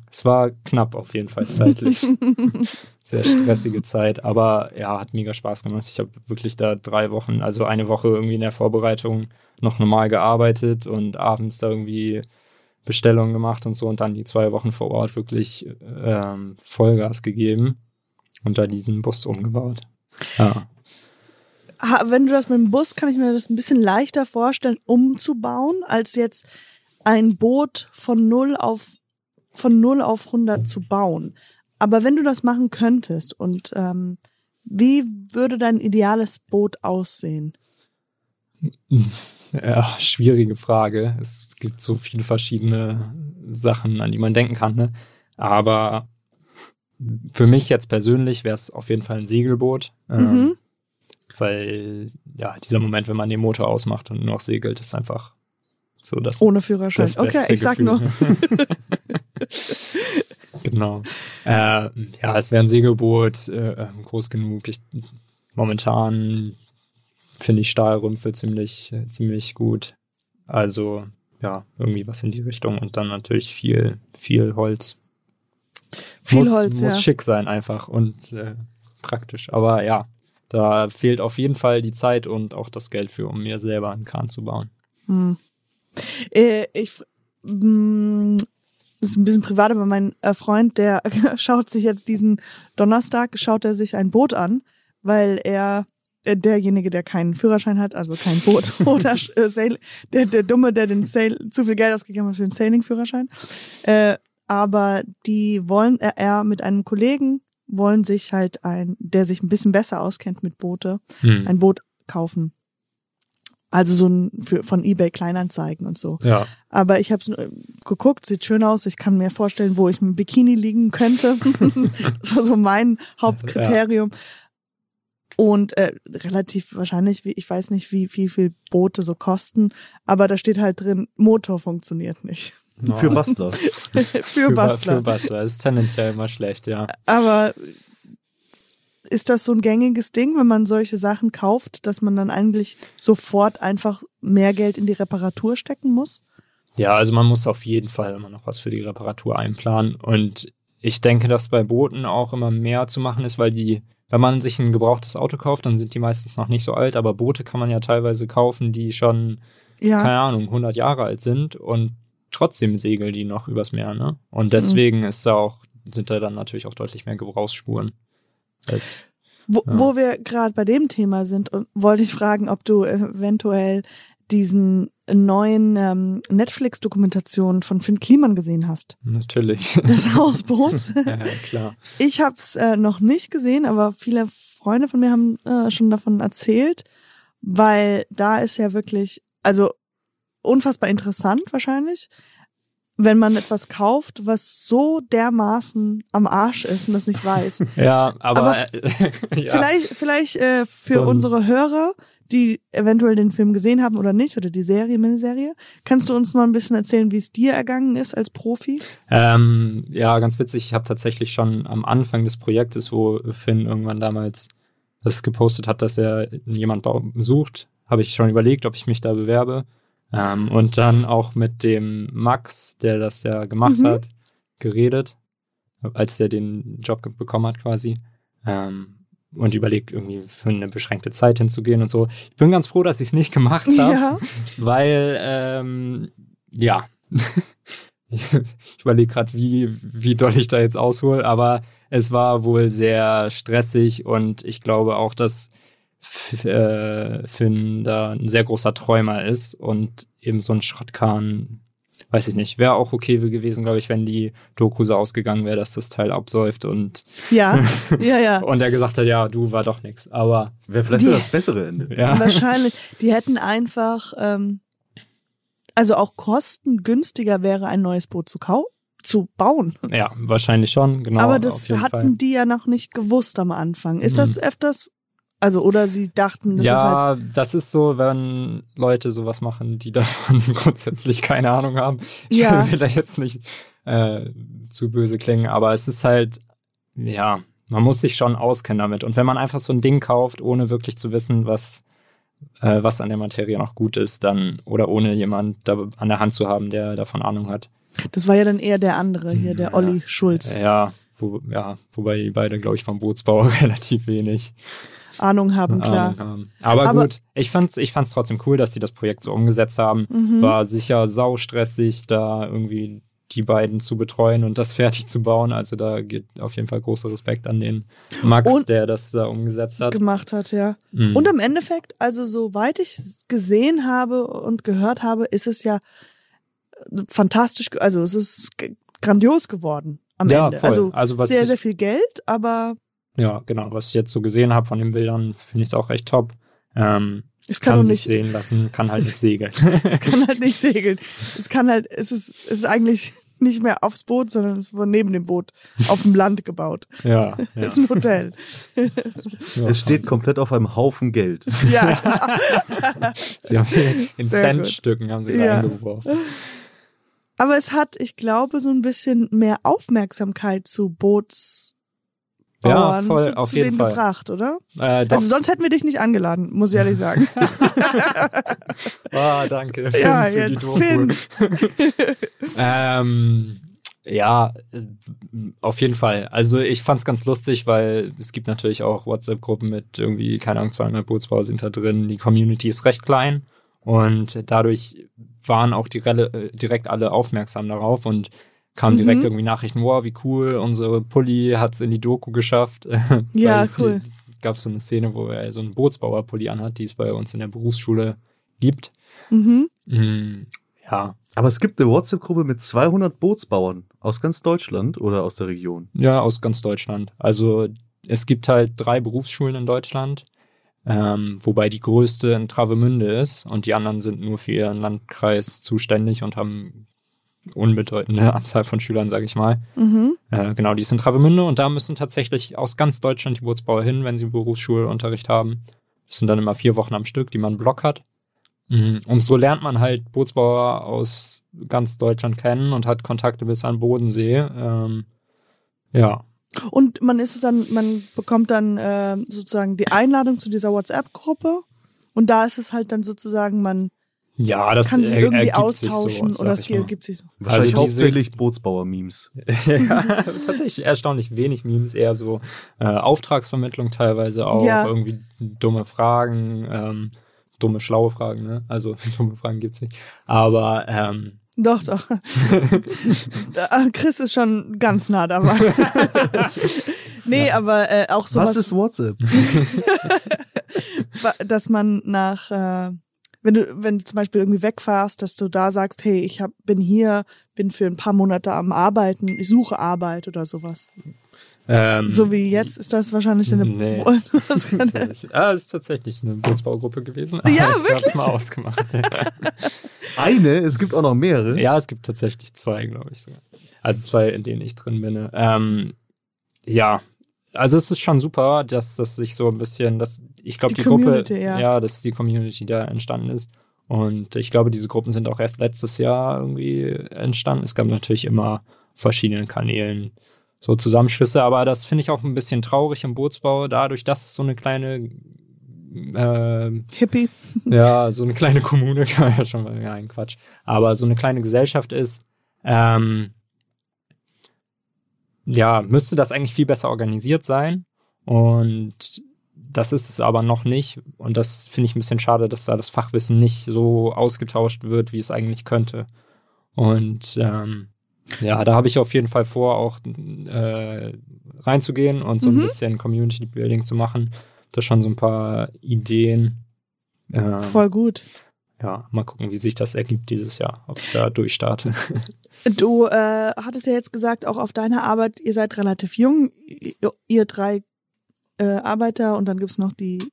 Es war knapp auf jeden Fall zeitlich. Sehr stressige Zeit, aber ja, hat mega Spaß gemacht. Ich habe wirklich da drei Wochen, also eine Woche irgendwie in der Vorbereitung noch normal gearbeitet und abends da irgendwie Bestellungen gemacht und so und dann die zwei Wochen vor Ort wirklich ähm, Vollgas gegeben und da diesen Bus umgebaut. Ja. Wenn du das mit dem Bus, kann ich mir das ein bisschen leichter vorstellen, umzubauen, als jetzt ein Boot von null auf von null auf 100 zu bauen. Aber wenn du das machen könntest und ähm, wie würde dein ideales Boot aussehen? Ja, schwierige Frage. Es gibt so viele verschiedene Sachen, an die man denken kann. Ne? Aber für mich jetzt persönlich wäre es auf jeden Fall ein Segelboot. Ähm, Mhm. Weil, ja, dieser Moment, wenn man den Motor ausmacht und nur noch segelt, ist einfach so das, Ohne Führerschein. das Okay, ich sag Gefühl. nur. genau. Äh, ja, es wäre ein Segelboot, äh, ähm, groß genug. Ich, momentan finde ich Stahlrümpfe ziemlich, äh, ziemlich gut. Also, ja, irgendwie was in die Richtung und dann natürlich viel, viel Holz. Viel muss, Holz, muss ja. schick sein einfach und äh, praktisch. Aber ja, da fehlt auf jeden Fall die Zeit und auch das Geld für, um mir selber einen Kahn zu bauen. Hm. Äh, ich, mh, das ist ein bisschen privat, aber mein äh, Freund, der schaut sich jetzt diesen Donnerstag, schaut er sich ein Boot an, weil er derjenige, der keinen Führerschein hat, also kein Boot oder äh, Sail, der, der Dumme, der den Sail, zu viel Geld ausgegeben hat für den Sailing-Führerschein. Äh, aber die wollen, er, er mit einem Kollegen wollen sich halt ein, der sich ein bisschen besser auskennt mit Boote, Hm. ein Boot kaufen. Also so ein für, von eBay Kleinanzeigen und so. Ja, Aber ich habe geguckt, sieht schön aus. Ich kann mir vorstellen, wo ich mit dem Bikini liegen könnte. das war so mein Hauptkriterium. Und äh, relativ wahrscheinlich, wie ich weiß nicht, wie, wie viel Boote so kosten, aber da steht halt drin, Motor funktioniert nicht. Für Bastler. Für Ba- Bastler. Für Bastler. Das ist tendenziell immer schlecht, ja. Aber ist das so ein gängiges Ding, wenn man solche Sachen kauft, dass man dann eigentlich sofort einfach mehr Geld in die Reparatur stecken muss? Ja, also man muss auf jeden Fall immer noch was für die Reparatur einplanen. Und ich denke, dass bei Booten auch immer mehr zu machen ist, weil die, wenn man sich ein gebrauchtes Auto kauft, dann sind die meistens noch nicht so alt, aber Boote kann man ja teilweise kaufen, die schon, Ja. keine Ahnung, 100 Jahre alt sind und trotzdem segeln die noch übers Meer, ne? Und deswegen ist da auch, sind da dann natürlich auch deutlich mehr Gebrauchsspuren. Als, Wo, Ja. wo wir gerade bei dem Thema sind, und wollte ich fragen, ob du eventuell diesen neuen ähm, Netflix-Dokumentation von Finn Kliman gesehen hast. natürlich. Das Hausboot. ja, klar. Ich habe es äh, noch nicht gesehen, aber viele Freunde von mir haben äh, schon davon erzählt, weil da ist ja wirklich, also unfassbar interessant wahrscheinlich, wenn man etwas kauft, was so dermaßen am Arsch ist und das nicht weiß. Ja, aber, Aber ja. Vielleicht, vielleicht äh, für So unsere Hörer, die eventuell den Film gesehen haben oder nicht, oder die Serie, Miniserie, kannst du uns mal ein bisschen erzählen, wie es dir ergangen ist als Profi? Ähm, ja, ganz witzig. Ich habe tatsächlich schon am Anfang des Projektes, wo Finn irgendwann damals das gepostet hat, dass er jemand bau- sucht, habe ich schon überlegt, ob ich mich da bewerbe. Ähm, und dann auch mit dem Max, der das ja gemacht Mhm. hat, geredet, als der den Job bekommen hat quasi. Ähm, und überlegt, irgendwie für eine beschränkte Zeit hinzugehen und so. Ich bin ganz froh, dass ich es nicht gemacht habe Ja. weil ähm, ja, ich überlege gerade, wie wie doll ich da jetzt aushole, aber es war wohl sehr stressig und ich glaube auch, dass äh, Finn da ein sehr großer Träumer ist und eben so ein Schrottkahn, weiß ich nicht, wäre auch okay gewesen, glaube ich, wenn die Doku so ausgegangen wäre, dass das Teil absäuft und Ja, ja, ja. und er gesagt hat, ja, du war doch nix, aber Wäre vielleicht Die- sogar das bessere Ende. ja. Wahrscheinlich. Die hätten einfach, ähm, also auch kostengünstiger wäre, ein neues Boot zu kau zu bauen. Ja, wahrscheinlich schon, genau. Aber auf das jeden hatten Fall. die ja noch nicht gewusst am Anfang. Ist Mhm. das öfters, also oder sie dachten, das ist halt, ja, das ist so, wenn Leute sowas machen, die davon grundsätzlich keine Ahnung haben. Ich Ja. will da jetzt nicht äh, zu böse klingen, aber es ist halt, ja, man muss sich schon auskennen damit. Und wenn man einfach so ein Ding kauft, ohne wirklich zu wissen, was, äh, was an der Materie noch gut ist, dann, oder ohne jemand da an der Hand zu haben, der davon Ahnung hat. das war ja dann eher der andere hier, der Olli Schulz. Ja, wo, ja, wobei die beide, glaube ich, vom Bootsbau relativ wenig Ahnung haben, klar. Ahnung haben. Aber, Aber- gut, ich fand's, ich fand's trotzdem cool, dass die das Projekt so umgesetzt haben. Mhm. War sicher saustressig, da irgendwie die beiden zu betreuen und das fertig zu bauen. Also da geht auf jeden Fall großer Respekt an den Max, Und- der das da umgesetzt hat. gemacht hat, ja. Mhm. Und im Endeffekt, also soweit ich es gesehen habe und gehört habe, ist es ja äh, fantastisch, also es ist grandios geworden am Ja, Ende. voll. Also, Also was sehr, ich- sehr viel Geld, aber Ja, genau. Was ich jetzt so gesehen habe von den Bildern, finde ich es auch echt top. Ähm, Es kann, kann sich nicht, sehen lassen, kann halt nicht segeln. es kann halt nicht segeln. Es kann halt, es ist, es ist eigentlich nicht mehr aufs Boot, sondern es wurde neben dem Boot auf dem Land gebaut. ja, ja. Es ist ein Hotel. Es steht komplett auf einem Haufen Geld. Ja. Sie haben in Sehr gut. Centstücken haben sie Ja. reingeworfen. Aber es hat, ich glaube, so ein bisschen mehr Aufmerksamkeit zu Bootsbauern Ja, voll, zu, auf zu jeden denen Fall. gebracht, oder? Äh. Also sonst hätten wir dich nicht angeladen, muss ich ehrlich sagen. Ah, danke Finn, Ja, für die jetzt. Finn. ähm, ja, auf jeden Fall. Also ich fand's ganz lustig, weil es gibt natürlich auch WhatsApp-Gruppen mit irgendwie, keine Ahnung, 200 Bootsbauer sind da drin. Die Community ist recht klein und dadurch waren auch die Relle, äh, direkt alle aufmerksam darauf und kamen direkt Mhm. irgendwie Nachrichten, wow, wie cool, unsere Pulli hat's in die Doku geschafft. Ja, cool. Gab so eine Szene, wo er so einen Bootsbauer-Pulli anhat, die es bei uns in der Berufsschule gibt. Mhm. Mm, ja, Aber es gibt eine WhatsApp-Gruppe mit 200 Bootsbauern aus ganz Deutschland oder aus der Region. Ja, aus ganz Deutschland. Also es gibt halt drei Berufsschulen in Deutschland, ähm, wobei die größte in Travemünde ist und die anderen sind nur für ihren Landkreis zuständig und haben unbedeutende Anzahl von Schülern, sage ich mal. Mhm. Äh, genau, die ist in Travemünde und da müssen tatsächlich aus ganz Deutschland die Bootsbauer hin, wenn sie Berufsschulunterricht haben. Das sind dann immer vier Wochen am Stück, die man Block hat. Mhm. Und so lernt man halt Bootsbauer aus ganz Deutschland kennen und hat Kontakte bis an Bodensee. Ähm, ja, Und man ist dann, man bekommt dann äh, sozusagen die Einladung zu dieser WhatsApp-Gruppe und da ist es halt dann sozusagen, man Ja, das kann sich irgendwie sich austauschen so, oder es ergibt sich so. Wahrscheinlich Also hauptsächlich Bootsbauer-Memes. ja, tatsächlich erstaunlich wenig Memes, eher so äh, Auftragsvermittlung teilweise auch, Ja. irgendwie dumme Fragen, ähm, dumme, schlaue Fragen, ne? Also dumme Fragen gibt's nicht. Aber ähm, Doch, doch. Da- Chris ist schon ganz nah dabei. nee, aber äh, auch sowas, Was ist WhatsApp? dass man nach, äh, wenn du, wenn du zum Beispiel irgendwie wegfährst, dass du da sagst, hey, ich hab, bin hier, bin für ein paar Monate am Arbeiten, ich suche Arbeit oder sowas. ähm, So wie jetzt ist das wahrscheinlich eine. Nee. Das ist, ah, es ist tatsächlich eine Bootsbaugruppe gewesen. Ja, ich hab's wirklich? mal ausgemacht. Eine? Es gibt auch noch mehrere. Ja, es gibt tatsächlich zwei, glaube ich sogar. Also zwei, in denen ich drin bin. Ähm, ja, also es ist schon super, dass das sich so ein bisschen, dass ich glaube Die die, Gruppe, Community, ja. dass die Community da entstanden ist. Und ich glaube, diese Gruppen sind auch erst letztes Jahr irgendwie entstanden. Es gab natürlich immer verschiedenen Kanälen so Zusammenschlüsse, aber das finde ich auch ein bisschen traurig im Bootsbau, dadurch, dass es so eine kleine äh, Hippie. ja, so eine kleine Kommune kann man ja schon mal, ja, ein Quatsch. Aber so eine kleine Gesellschaft ist, ähm, ja, müsste das eigentlich viel besser organisiert sein. Und das ist es aber noch nicht. Und das finde ich ein bisschen schade, dass da das Fachwissen nicht so ausgetauscht wird, wie es eigentlich könnte. Und ähm, ja, da habe ich auf jeden Fall vor, auch äh, reinzugehen und so ein Mhm. bisschen Community Building zu machen. Da schon so ein paar Ideen. Ähm, Voll gut. Ja, mal gucken, wie sich das ergibt dieses Jahr, ob ich da durchstarte. Du äh, hattest ja jetzt gesagt, auch auf deiner Arbeit, ihr seid relativ jung, ihr, ihr drei äh, Arbeiter und dann gibt's noch die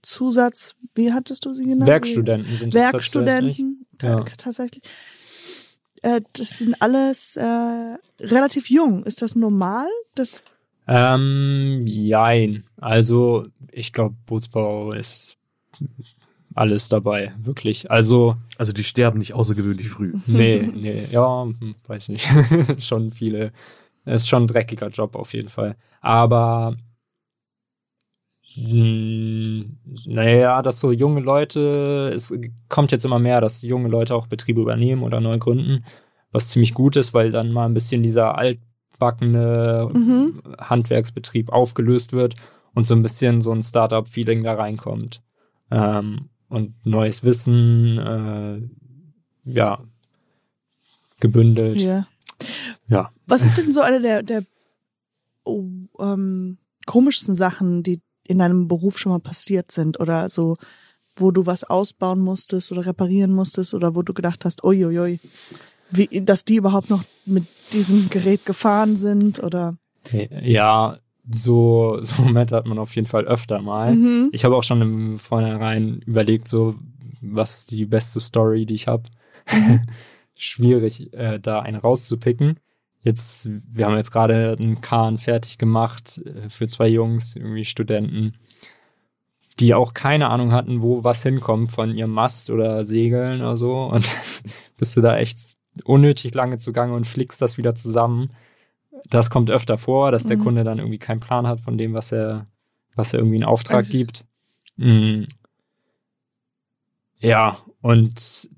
Zusatz, wie hattest du sie genannt? Werkstudenten sind das tatsächlich. Werkstudenten, ta- Ja. tatsächlich. Äh, das sind alles äh, relativ jung. Ist das normal? Das, Ähm, jein. Also, ich glaube, Bootsbau ist alles dabei, wirklich. Also, Also die sterben nicht außergewöhnlich früh. nee, nee, ja, hm, weiß nicht. schon viele. Ist schon ein dreckiger Job auf jeden Fall. Aber mh, naja, dass so junge Leute, es kommt jetzt immer mehr, dass junge Leute auch Betriebe übernehmen oder neu gründen, was ziemlich gut ist, weil dann mal ein bisschen dieser altbackene Mhm. Handwerksbetrieb aufgelöst wird und so ein bisschen so ein Startup-Feeling da reinkommt. Ähm, und neues Wissen, äh, ja, gebündelt. ja. Ja. Was ist denn so eine der, der oh, ähm, komischsten Sachen, die in deinem Beruf schon mal passiert sind oder so, wo du was ausbauen musstest oder reparieren musstest oder wo du gedacht hast, uiuiui, wie, dass die überhaupt noch mit diesem Gerät gefahren sind oder Ja, so, so Momente hat man auf jeden Fall öfter mal. Mhm. Ich habe auch schon im Vornherein überlegt, so, was ist die beste Story, die ich habe. Schwierig, äh, da eine rauszupicken. Jetzt, wir haben jetzt gerade einen Kahn fertig gemacht äh, für zwei Jungs, irgendwie Studenten, die auch keine Ahnung hatten, wo was hinkommt von ihrem Mast oder Segeln oder so. Und bist du da echt unnötig lange zugange und flickst das wieder zusammen. Das kommt öfter vor, dass der Mhm. Kunde dann irgendwie keinen Plan hat von dem, was er, was er irgendwie in Auftrag Also- gibt. Mm. Ja, und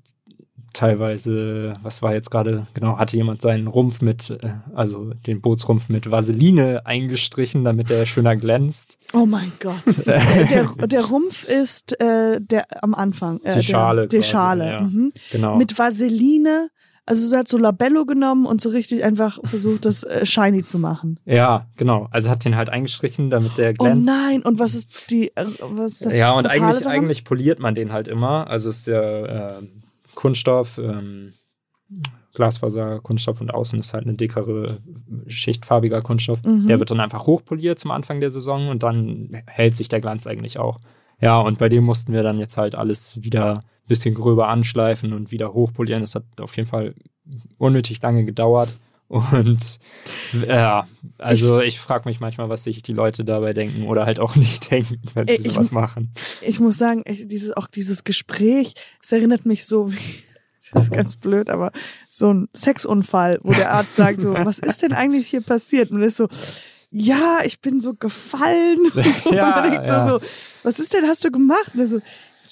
teilweise, was war jetzt gerade, genau, hatte jemand seinen Rumpf mit, äh, also den Bootsrumpf mit Vaseline eingestrichen, damit er schöner glänzt. Oh mein Gott. Der, der Rumpf ist äh, der am Anfang. Äh, Die Schale Der, die Schale. ja. Mhm. Genau. Mit Vaseline. Also sie hat so Labello genommen und so richtig einfach versucht, das äh, shiny zu machen. ja, genau. Also hat den halt eingestrichen, damit der Oh glänzt. nein, und was ist die, äh, was ist das ja, und eigentlich, daran? eigentlich poliert man den halt immer. Also es ist ja äh, Kunststoff, ähm, Glasfaser, Kunststoff und außen ist halt eine dickere Schicht farbiger Kunststoff. Mhm. Der wird dann einfach hochpoliert zum Anfang der Saison und dann hält sich der Glanz eigentlich auch. Ja, und bei dem mussten wir dann jetzt halt alles wieder bisschen gröber anschleifen und wieder hochpolieren. Das hat auf jeden Fall unnötig lange gedauert. Und ja, also ich frage mich manchmal, was sich die Leute dabei denken oder halt auch nicht denken, wenn sie Ich- sowas machen. ich muss sagen, ich, dieses, auch dieses Gespräch, es erinnert mich so wie, das ist ganz blöd, aber so ein Sexunfall, wo der Arzt sagt so, was ist denn eigentlich hier passiert? Und ist so, ja, ich bin so gefallen. Und so, Ja, ja. so, so, was ist denn, hast du gemacht? Und so,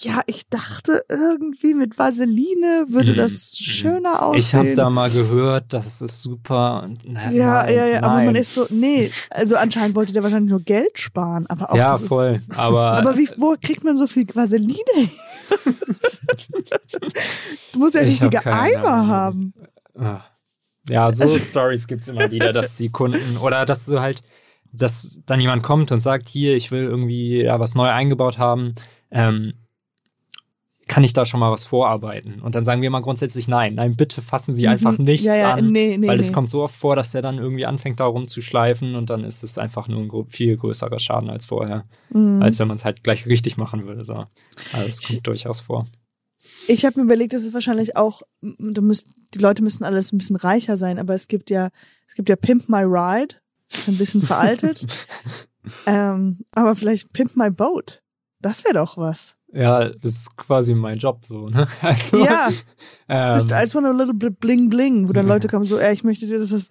ja, ich dachte irgendwie mit Vaseline würde Mhm. das schöner aussehen. Ich habe da mal gehört, das ist super. und Na, ja, nein, ja, ja, aber man nein. ist so, nee, also anscheinend wollte der wahrscheinlich nur Geld sparen, aber auch ja, das ist, voll. Aber, Aber wie, wo kriegt man so viel Vaseline du musst ja richtige Eimer Ahnung. haben. Ah. ja, so Also- Stories gibt's immer wieder, dass die Kunden oder dass so halt, dass dann jemand kommt und sagt, hier, ich will irgendwie ja, was neu eingebaut haben. Ähm, kann ich da schon mal was vorarbeiten? Und dann sagen wir mal grundsätzlich nein. Nein, bitte fassen Sie einfach Mhm. nichts ja, ja, an. Nee, nee, weil nee. es kommt so oft vor, dass der dann irgendwie anfängt, da rumzuschleifen und dann ist es einfach nur ein viel größerer Schaden als vorher. Mhm. Als wenn man es halt gleich richtig machen würde. So. Also es kommt durchaus vor. Ich habe mir überlegt, das ist wahrscheinlich auch, du müsst, die Leute müssen alles ein bisschen reicher sein, aber es gibt ja, es gibt ja Pimp My Ride, ist ein bisschen veraltet. ähm, aber vielleicht Pimp My Boat. Das wäre doch was. Ja, das ist quasi mein Job so, ne? Also, Ja, ähm, just I just want a little bit bling bling, wo dann Leute kommen so, ey, ich möchte dir, dass das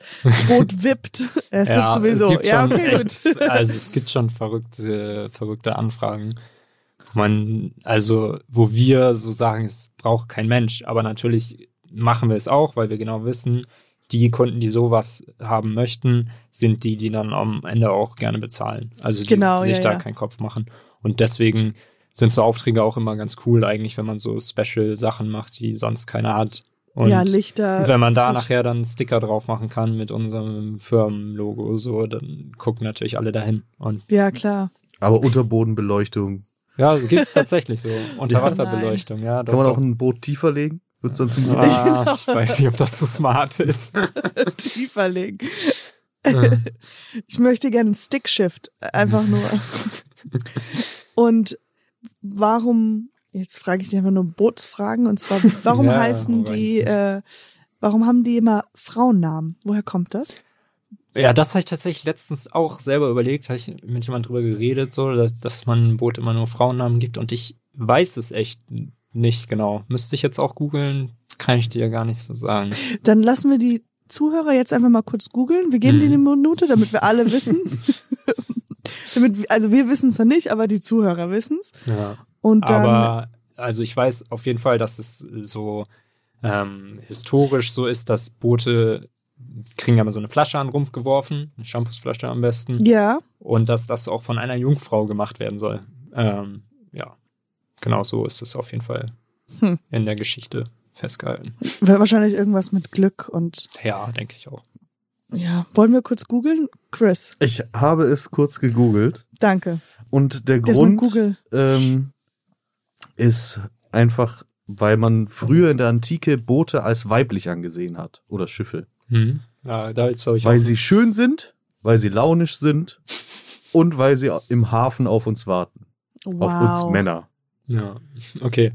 Boot wippt. Es ja, wippt sowieso. Es gibt ja, okay, echt, gut. Also es gibt schon verrückte, verrückte Anfragen, wo man, also wo wir so sagen, es braucht kein Mensch. Aber natürlich machen wir es auch, weil wir genau wissen, die Kunden, die sowas haben möchten, sind die, die dann am Ende auch gerne bezahlen. Also die Genau, sich ja, da ja. keinen Kopf machen. Und deswegen sind so Aufträge auch immer ganz cool, eigentlich, wenn man so Special-Sachen macht, die sonst keiner hat. Und ja, Lichter. wenn man da nachher dann einen Sticker drauf machen kann mit unserem Firmenlogo, so, dann gucken natürlich alle dahin. Und Ja, klar. Aber Unterbodenbeleuchtung. ja, gibt's tatsächlich so. Unterwasserbeleuchtung, ja. Kann man auch ein Boot tiefer legen? Wird's dann zum Ah, ich weiß nicht, ob das so smart ist. Tiefer legen. Ich möchte gerne einen Stickshift. Einfach nur. Und warum, jetzt frage ich dich einfach nur Bootsfragen, und zwar, warum Ja, heißen die, äh, warum haben die immer Frauennamen? Woher kommt das? Ja, das habe ich tatsächlich letztens auch selber überlegt, habe ich mit jemand drüber geredet, so, dass, dass man ein Boot immer nur Frauennamen gibt und ich weiß es echt nicht genau. Müsste ich jetzt auch googeln, kann ich dir ja gar nicht so sagen. Dann lassen wir die Zuhörer jetzt einfach mal kurz googeln. Wir geben Mhm. denen eine Minute, damit wir alle wissen. damit, also wir wissen es ja nicht, aber die Zuhörer wissen es. Ja. Und dann, Aber also ich weiß auf jeden Fall, dass es so ähm, historisch so ist, dass Boote kriegen ja immer so eine Flasche an den Rumpf geworfen, eine Shampoosflasche am besten, ja, und dass das auch von einer Jungfrau gemacht werden soll. Ähm, ja, genau so ist es auf jeden Fall Hm. in der Geschichte festgehalten. wahrscheinlich irgendwas mit Glück und Ja, denke ich auch. Ja. Wollen wir kurz googeln? Chris, Ich habe es kurz gegoogelt danke. und der Das Grund Google. ähm, ist einfach, weil man früher in der Antike Boote als weiblich angesehen hat oder Schiffe. Hm. Ja, da ist, glaube ich, Weil auch, sie schön sind, weil sie launisch sind und weil sie im Hafen auf uns warten. Wow. Auf uns Männer. Ja, okay.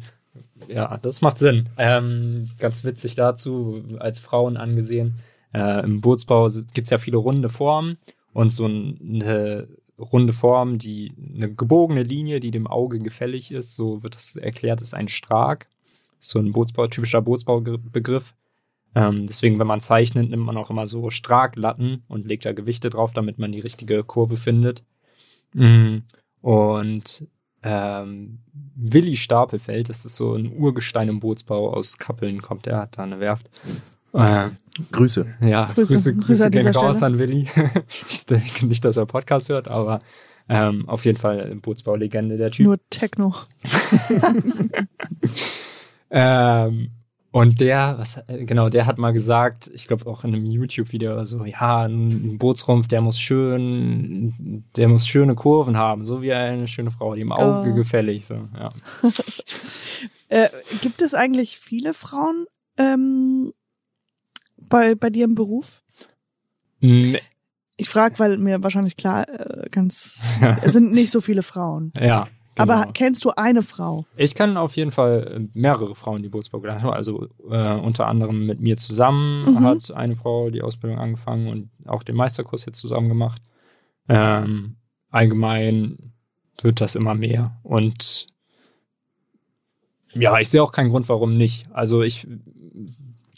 Ja, das macht Sinn. Ähm, ganz witzig dazu, als Frauen angesehen. Äh, Im Bootsbau gibt's ja viele runde Formen und so eine runde Form, die eine gebogene Linie, die dem Auge gefällig ist, so wird das erklärt, ist ein Strag. Ist so ein Bootsbau, typischer Bootsbaubegriff. Ähm, deswegen, wenn man zeichnet, nimmt man auch immer so Strahlatten und legt da Gewichte drauf, damit man die richtige Kurve findet. Mhm. Und ähm, Willi Stapelfeld, das ist so ein Urgestein im Bootsbau aus Kappeln, kommt der, hat da eine Werft. Äh, Grüße. ja, Grüße. Grüße, Grüße Grüße, an gehen raus Stelle. an Willi. ich denke nicht, dass er Podcast hört, aber ähm, auf jeden Fall Bootsbaulegende, der Typ. Nur Techno. Ähm, und der, was, äh, genau, der hat mal gesagt, ich glaube auch in einem YouTube-Video oder so, ja, ein Bootsrumpf, der muss schön, der muss schöne Kurven haben, so wie eine schöne Frau, die im Auge Oh. gefällig, so, ja. Äh, gibt es eigentlich viele Frauen ähm, bei, bei dir im Beruf? Mm, Ich frage, weil mir wahrscheinlich klar, äh, ganz, es sind nicht so viele Frauen. Ja. Genau. Aber kennst du eine Frau? Ich kann auf jeden Fall mehrere Frauen, die Bootsbau gelernt haben. Also äh, unter anderem mit mir zusammen Mhm. hat eine Frau die Ausbildung angefangen und auch den Meisterkurs jetzt zusammen gemacht. Ähm, allgemein wird das immer mehr. Und ja, ich sehe auch keinen Grund, warum nicht. Also ich,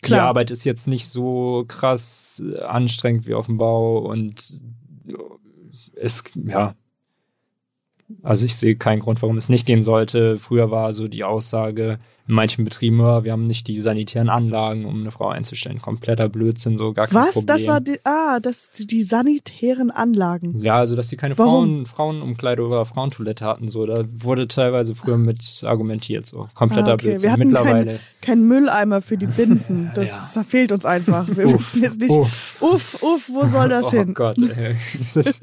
die Klar. Arbeit ist jetzt nicht so krass äh, anstrengend wie auf dem Bau und es, ja, also ich sehe keinen Grund, warum es nicht gehen sollte. Früher war so die Aussage in manchen Betrieben, ja, wir haben nicht die sanitären Anlagen, um eine Frau einzustellen. Kompletter Blödsinn, so gar kein Was? Problem. Das war die, ah, das die sanitären Anlagen. ja, also dass die keine Warum? Frauen, Frauenumkleide oder Frauentoilette hatten, so, da wurde teilweise früher mit argumentiert, so kompletter Ah, okay. Blödsinn. Wir hatten Mittlerweile. Kein Mülleimer für die Binden. Das fehlt uns einfach. Wir Uff, wissen jetzt nicht. uff. Uff, uff, wo soll das oh hin? Gott, ey.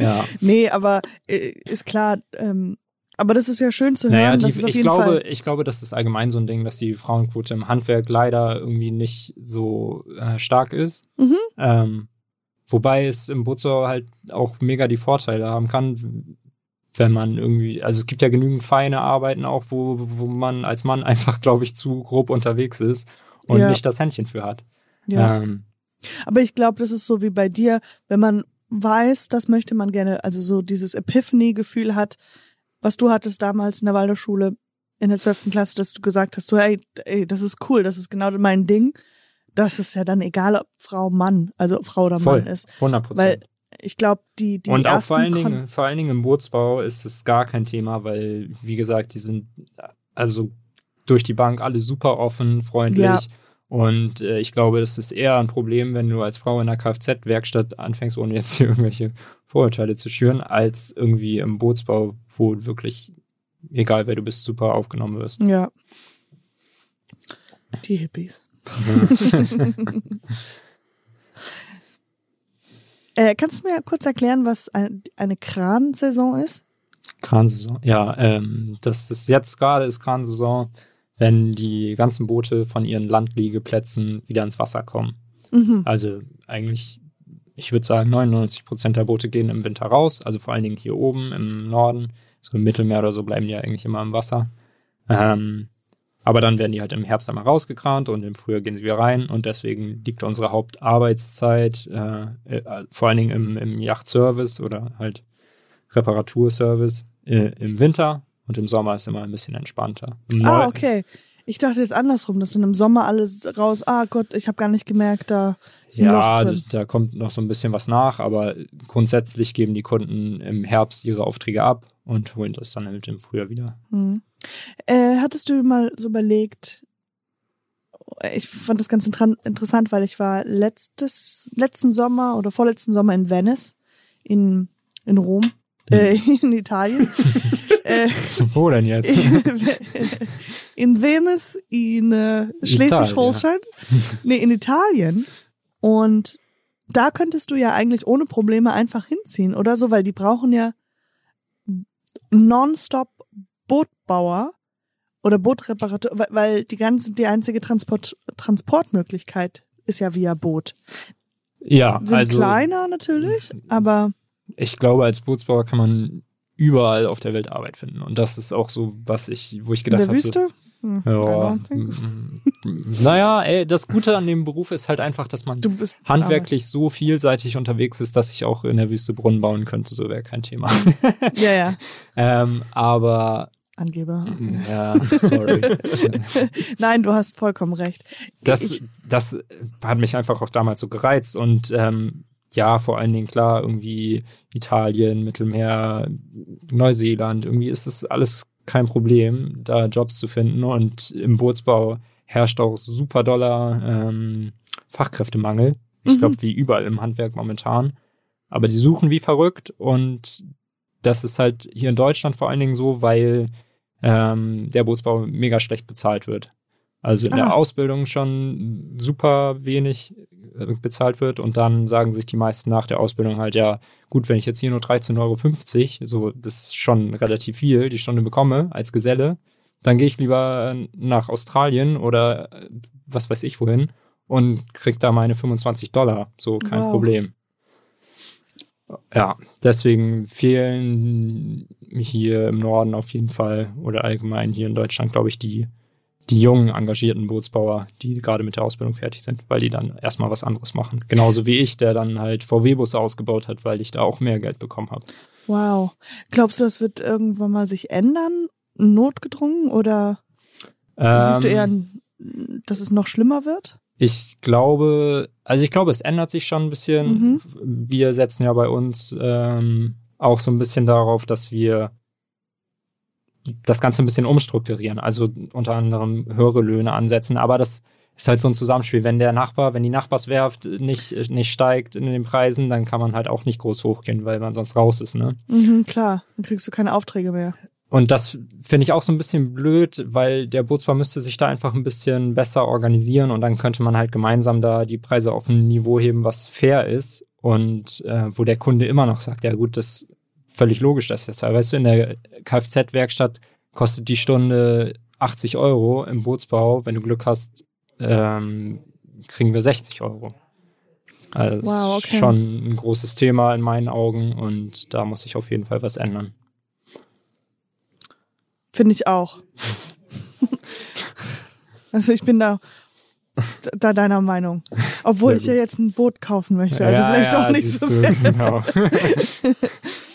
Ja. Nee, aber äh, ist klar, ähm, aber das ist ja schön zu hören. Naja, die, ich, glaube, Fall. ich glaube, das ist allgemein so ein Ding, dass die Frauenquote im Handwerk leider irgendwie nicht so äh, stark ist. Mhm. Ähm, wobei es im Bootsbau halt auch mega die Vorteile haben kann, wenn man irgendwie, also es gibt ja genügend feine Arbeiten auch, wo, wo man als Mann einfach, glaube ich, zu grob unterwegs ist und Ja. nicht das Händchen für hat. Ja. Ähm, Aber ich glaube, das ist so wie bei dir, wenn man weiß, das möchte man gerne, also so dieses Epiphany-Gefühl hat, was du hattest damals in der Waldorfschule in der 12. Klasse, dass du gesagt hast, so, ey, ey, das ist cool, das ist genau mein Ding. Das ist ja dann egal, ob Frau, Mann, also Frau oder voll, Mann ist. 100 Weil Prozent. ich glaube, die, die Und auch vor allen, Dingen, vor allen Dingen im Bootsbau ist es gar kein Thema, weil, wie gesagt, die sind also durch die Bank alle super offen, freundlich. Ja. Und äh, ich glaube, das ist eher ein Problem, wenn du als Frau in einer Kfz-Werkstatt anfängst, ohne jetzt hier irgendwelche Vorurteile zu schüren, als irgendwie im Bootsbau, wo wirklich, egal wer du bist, super aufgenommen wirst. Ja. Die Hippies. äh, kannst du mir kurz erklären, was ein, eine Kransaison ist? Kransaison. Ja, ähm, das ist jetzt gerade ist Kransaison, wenn die ganzen Boote von ihren Landliegeplätzen wieder ins Wasser kommen. Mhm. Also eigentlich, ich würde sagen, 99 Prozent der Boote gehen im Winter raus, also vor allen Dingen hier oben im Norden, so im Mittelmeer oder so bleiben die ja eigentlich immer im Wasser. Ähm, aber dann werden die halt im Herbst einmal rausgekrant und im Frühjahr gehen sie wieder rein und deswegen liegt unsere Hauptarbeitszeit äh, äh, vor allen Dingen im, im Yachtservice oder halt Reparaturservice äh, im Winter und im Sommer ist immer ein bisschen entspannter. Im Ah, okay. Ich dachte jetzt andersrum, dass dann im Sommer alles raus, ah Gott, ich habe gar nicht gemerkt, da ist ein Ja, Loch drin. da kommt noch so ein bisschen was nach, aber grundsätzlich geben die Kunden im Herbst ihre Aufträge ab und holen das dann halt im Frühjahr wieder. Mhm. Äh, hattest du mal so überlegt, ich fand das ganz interessant, weil ich war letztes, letzten Sommer oder vorletzten Sommer in Venice, in, in Rom, äh, in Italien. äh, Wo denn jetzt? in Venice, in äh, Schleswig-Holstein, nee, in Italien. Und da könntest du ja eigentlich ohne Probleme einfach hinziehen, oder so, weil die brauchen ja nonstop Bootbauer oder Bootreparatur, weil, die ganze, die einzige Transport, Transportmöglichkeit ist ja via Boot. ja, Sind also kleiner natürlich, aber ich glaube, als Bootsbauer kann man überall auf der Welt Arbeit finden. Und das ist auch so, was ich, wo ich In gedacht der habe. Wüste? Hm, I Ja, don't think so. Mm, mm, naja, ey, das Gute an dem Beruf ist halt einfach, dass man Du bist handwerklich so vielseitig unterwegs ist, dass ich auch in der Wüste Brunnen bauen könnte, so wäre kein Thema. Ja, ja. ähm, aber Angeber. ja, sorry. Nein, du hast vollkommen recht. Das, Ich- das hat mich einfach auch damals so gereizt und ähm, ja, vor allen Dingen klar, irgendwie Italien, Mittelmeer, Neuseeland, irgendwie ist es alles kein Problem, da Jobs zu finden und im Bootsbau herrscht auch super doller ähm, Fachkräftemangel. Ich Mhm. glaube, wie überall im Handwerk momentan. Aber die suchen wie verrückt und das ist halt hier in Deutschland vor allen Dingen so, weil ähm, der Bootsbau mega schlecht bezahlt wird. Also in Ah. der Ausbildung schon super wenig bezahlt wird und dann sagen sich die meisten nach der Ausbildung halt, ja, gut, wenn ich jetzt hier nur 13,50 Euro, so, das ist schon relativ viel, die Stunde bekomme als Geselle, dann gehe ich lieber nach Australien oder äh, was weiß ich wohin und krieg da meine 25 Dollar, so kein Wow. Problem. Ja, deswegen fehlen hier im Norden auf jeden Fall oder allgemein hier in Deutschland, glaube ich, die, die jungen, engagierten Bootsbauer, die gerade mit der Ausbildung fertig sind, weil die dann erstmal was anderes machen. Genauso wie ich, der dann halt VW-Busse ausgebaut hat, weil ich da auch mehr Geld bekommen habe. Wow. Glaubst du, das wird irgendwann mal sich ändern? Notgedrungen? Oder siehst du eher, Ähm, dass es noch schlimmer wird? Ich glaube, also ich glaube, es ändert sich schon ein bisschen. Mhm. Wir setzen ja bei uns ähm, auch so ein bisschen darauf, dass wir das Ganze ein bisschen umstrukturieren. Also unter anderem höhere Löhne ansetzen. Aber das ist halt so ein Zusammenspiel. Wenn der Nachbar, wenn die Nachbarswerft nicht, nicht steigt in den Preisen, dann kann man halt auch nicht groß hochgehen, weil man sonst raus ist, ne? Mhm, klar. Dann kriegst du keine Aufträge mehr. Und das finde ich auch so ein bisschen blöd, weil der Bootsbau müsste sich da einfach ein bisschen besser organisieren und dann könnte man halt gemeinsam da die Preise auf ein Niveau heben, was fair ist und äh, wo der Kunde immer noch sagt, ja gut, das völlig logisch, dass das, weißt du, in der Kfz-Werkstatt kostet die Stunde 80 Euro, im Bootsbau, wenn du Glück hast, ähm, kriegen wir 60 Euro. Also Wow, okay. schon ein großes Thema in meinen Augen und da muss sich auf jeden Fall was ändern. Finde ich auch. also ich bin da, da deiner Meinung. Obwohl ich ja jetzt ein Boot kaufen möchte. Also Ja, vielleicht ja, doch nicht so sehr. Genau.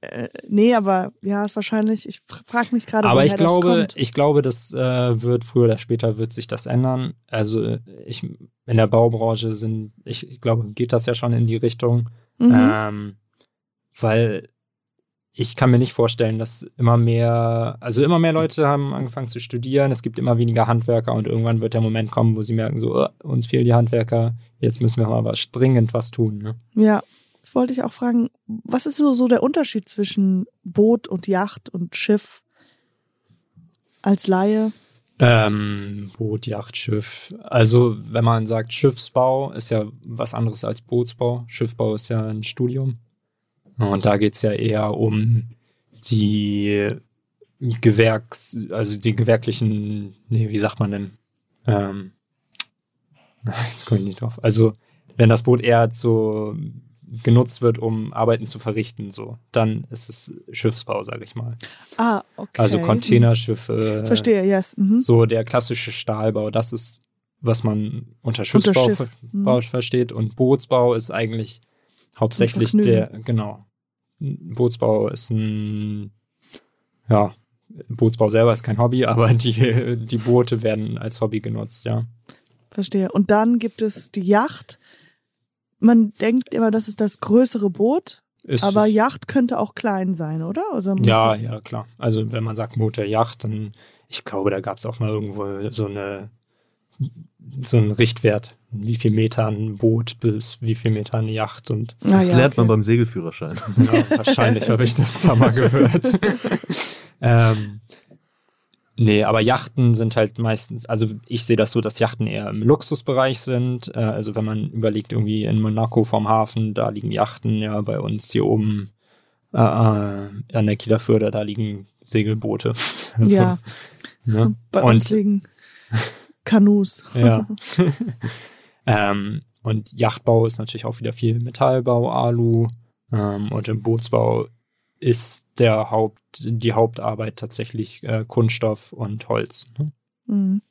Äh, nee, aber ja, ist wahrscheinlich, ich frage mich gerade, Aber ich glaube, ich glaube, das äh, wird früher oder später wird sich das ändern. Also äh, ich in der Baubranche sind, ich, ich glaube, geht das ja schon in die Richtung, Mhm. ähm, weil ich kann mir nicht vorstellen, dass immer mehr, also immer mehr Leute haben angefangen zu studieren. Es gibt immer weniger Handwerker und irgendwann wird der Moment kommen, wo sie merken, so oh, uns fehlen die Handwerker. Jetzt müssen wir mal was dringend was tun. Ne? Ja, jetzt wollte ich auch fragen, was ist so, so der Unterschied zwischen Boot und Yacht und Schiff als Laie? Ähm, Boot, Yacht, Schiff. Also, wenn man sagt Schiffsbau, ist ja was anderes als Bootsbau. Schiffbau ist ja ein Studium. Und da geht's ja eher um die Gewerks, also die gewerklichen, nee, wie sagt man denn? Ähm, jetzt komme ich nicht drauf. Also, wenn das Boot eher so genutzt wird, um Arbeiten zu verrichten, so, dann ist es Schiffsbau, sage ich mal. Ah, okay. Also Containerschiffe. Verstehe, yes. Mhm. So der klassische Stahlbau, das ist, was man unter Schiffsbau Schiff, ver mhm. Versteht. Und Bootsbau ist eigentlich hauptsächlich der, genau. Bootsbau ist ein, ja, Bootsbau selber ist kein Hobby, aber die, die Boote werden als Hobby genutzt, ja. Verstehe. Und dann gibt es die Yacht. Man denkt immer, das ist das größere Boot, Ist aber Yacht könnte auch klein sein, oder? Also muss Ja, ja, klar. Also wenn man sagt Motor Yacht, dann, ich glaube, da gab es auch mal irgendwo so eine so einen Richtwert, wie viel Meter ein Boot bis wie viel Meter eine Yacht und Ah, Das ja, lernt man okay. beim Segelführerschein. ja, wahrscheinlich habe ich das da mal gehört. ähm, nee, aber Yachten sind halt meistens, also ich sehe das so, dass Yachten eher im Luxusbereich sind. Äh, also wenn man überlegt, irgendwie in Monaco vom Hafen, da liegen Yachten, ja, bei uns hier oben äh, äh, an der Kieler Förde, da liegen Segelboote. Also, Ja, ne? bei Und uns liegen Kanus. ja. ähm, und Yachtbau ist natürlich auch wieder viel Metallbau, Alu. Ähm, und im Bootsbau ist der Haupt, die Hauptarbeit tatsächlich äh, Kunststoff und Holz. Ne? Mhm.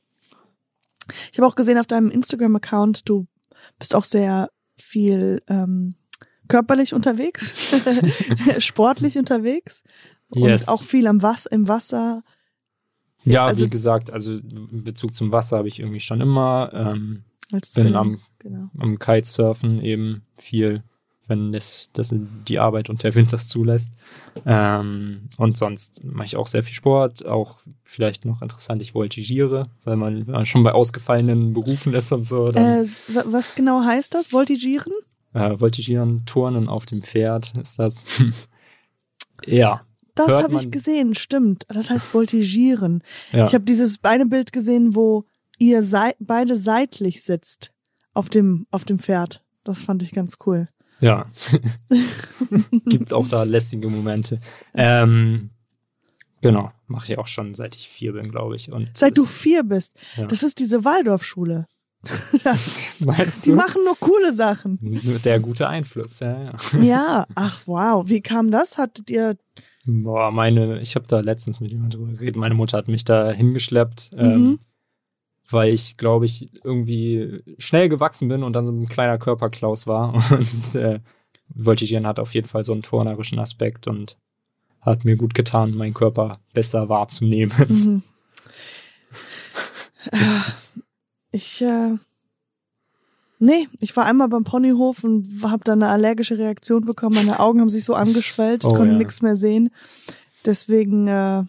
Ich habe auch gesehen auf deinem Instagram-Account, du bist auch sehr viel ähm, körperlich unterwegs, sportlich unterwegs und Yes. auch viel am Was im Wasser. Ja, Also- wie gesagt, also in Bezug zum Wasser habe ich irgendwie schon immer. Ähm, Als bin am, genau. am Kitesurfen eben viel, wenn das, das die Arbeit und der Wind das zulässt. Ähm, und sonst mache ich auch sehr viel Sport. Auch vielleicht noch interessant, ich voltigiere, weil man, man schon bei ausgefallenen Berufen ist und so, Äh, wa- was genau heißt das? Voltigieren? äh, voltigieren, turnen auf dem Pferd ist das. ja, Das habe ich gesehen, stimmt. Das heißt Voltigieren. ja. Ich habe dieses eine Bild gesehen, wo ihr sei beide seitlich sitzt auf dem, auf dem Pferd. Das fand ich ganz cool. Ja. Gibt auch da lässige Momente. Ähm, genau, mache ich auch schon seit ich vier bin, glaube ich. Und Seit du vier bist. Ja. Das ist diese Waldorfschule. meinst Die du? machen nur coole Sachen. Der gute Einfluss, ja, ja. Ja, ach wow. Wie kam das? Hattet ihr. Boah, meine, ich habe da letztens mit jemandem drüber geredet. Meine Mutter hat mich da hingeschleppt, ähm, Mhm. Weil ich, glaube ich, irgendwie schnell gewachsen bin und dann so ein kleiner Körperklaus war. Und äh, Voltigieren hat auf jeden Fall so einen turnerischen Aspekt und hat mir gut getan, meinen Körper besser wahrzunehmen. Mhm. Äh, Ich, äh, nee, ich war einmal beim Ponyhof und habe da eine allergische Reaktion bekommen. Meine Augen haben sich so angeschwellt, ich Oh, konnte ja. nichts mehr sehen. Deswegen, äh,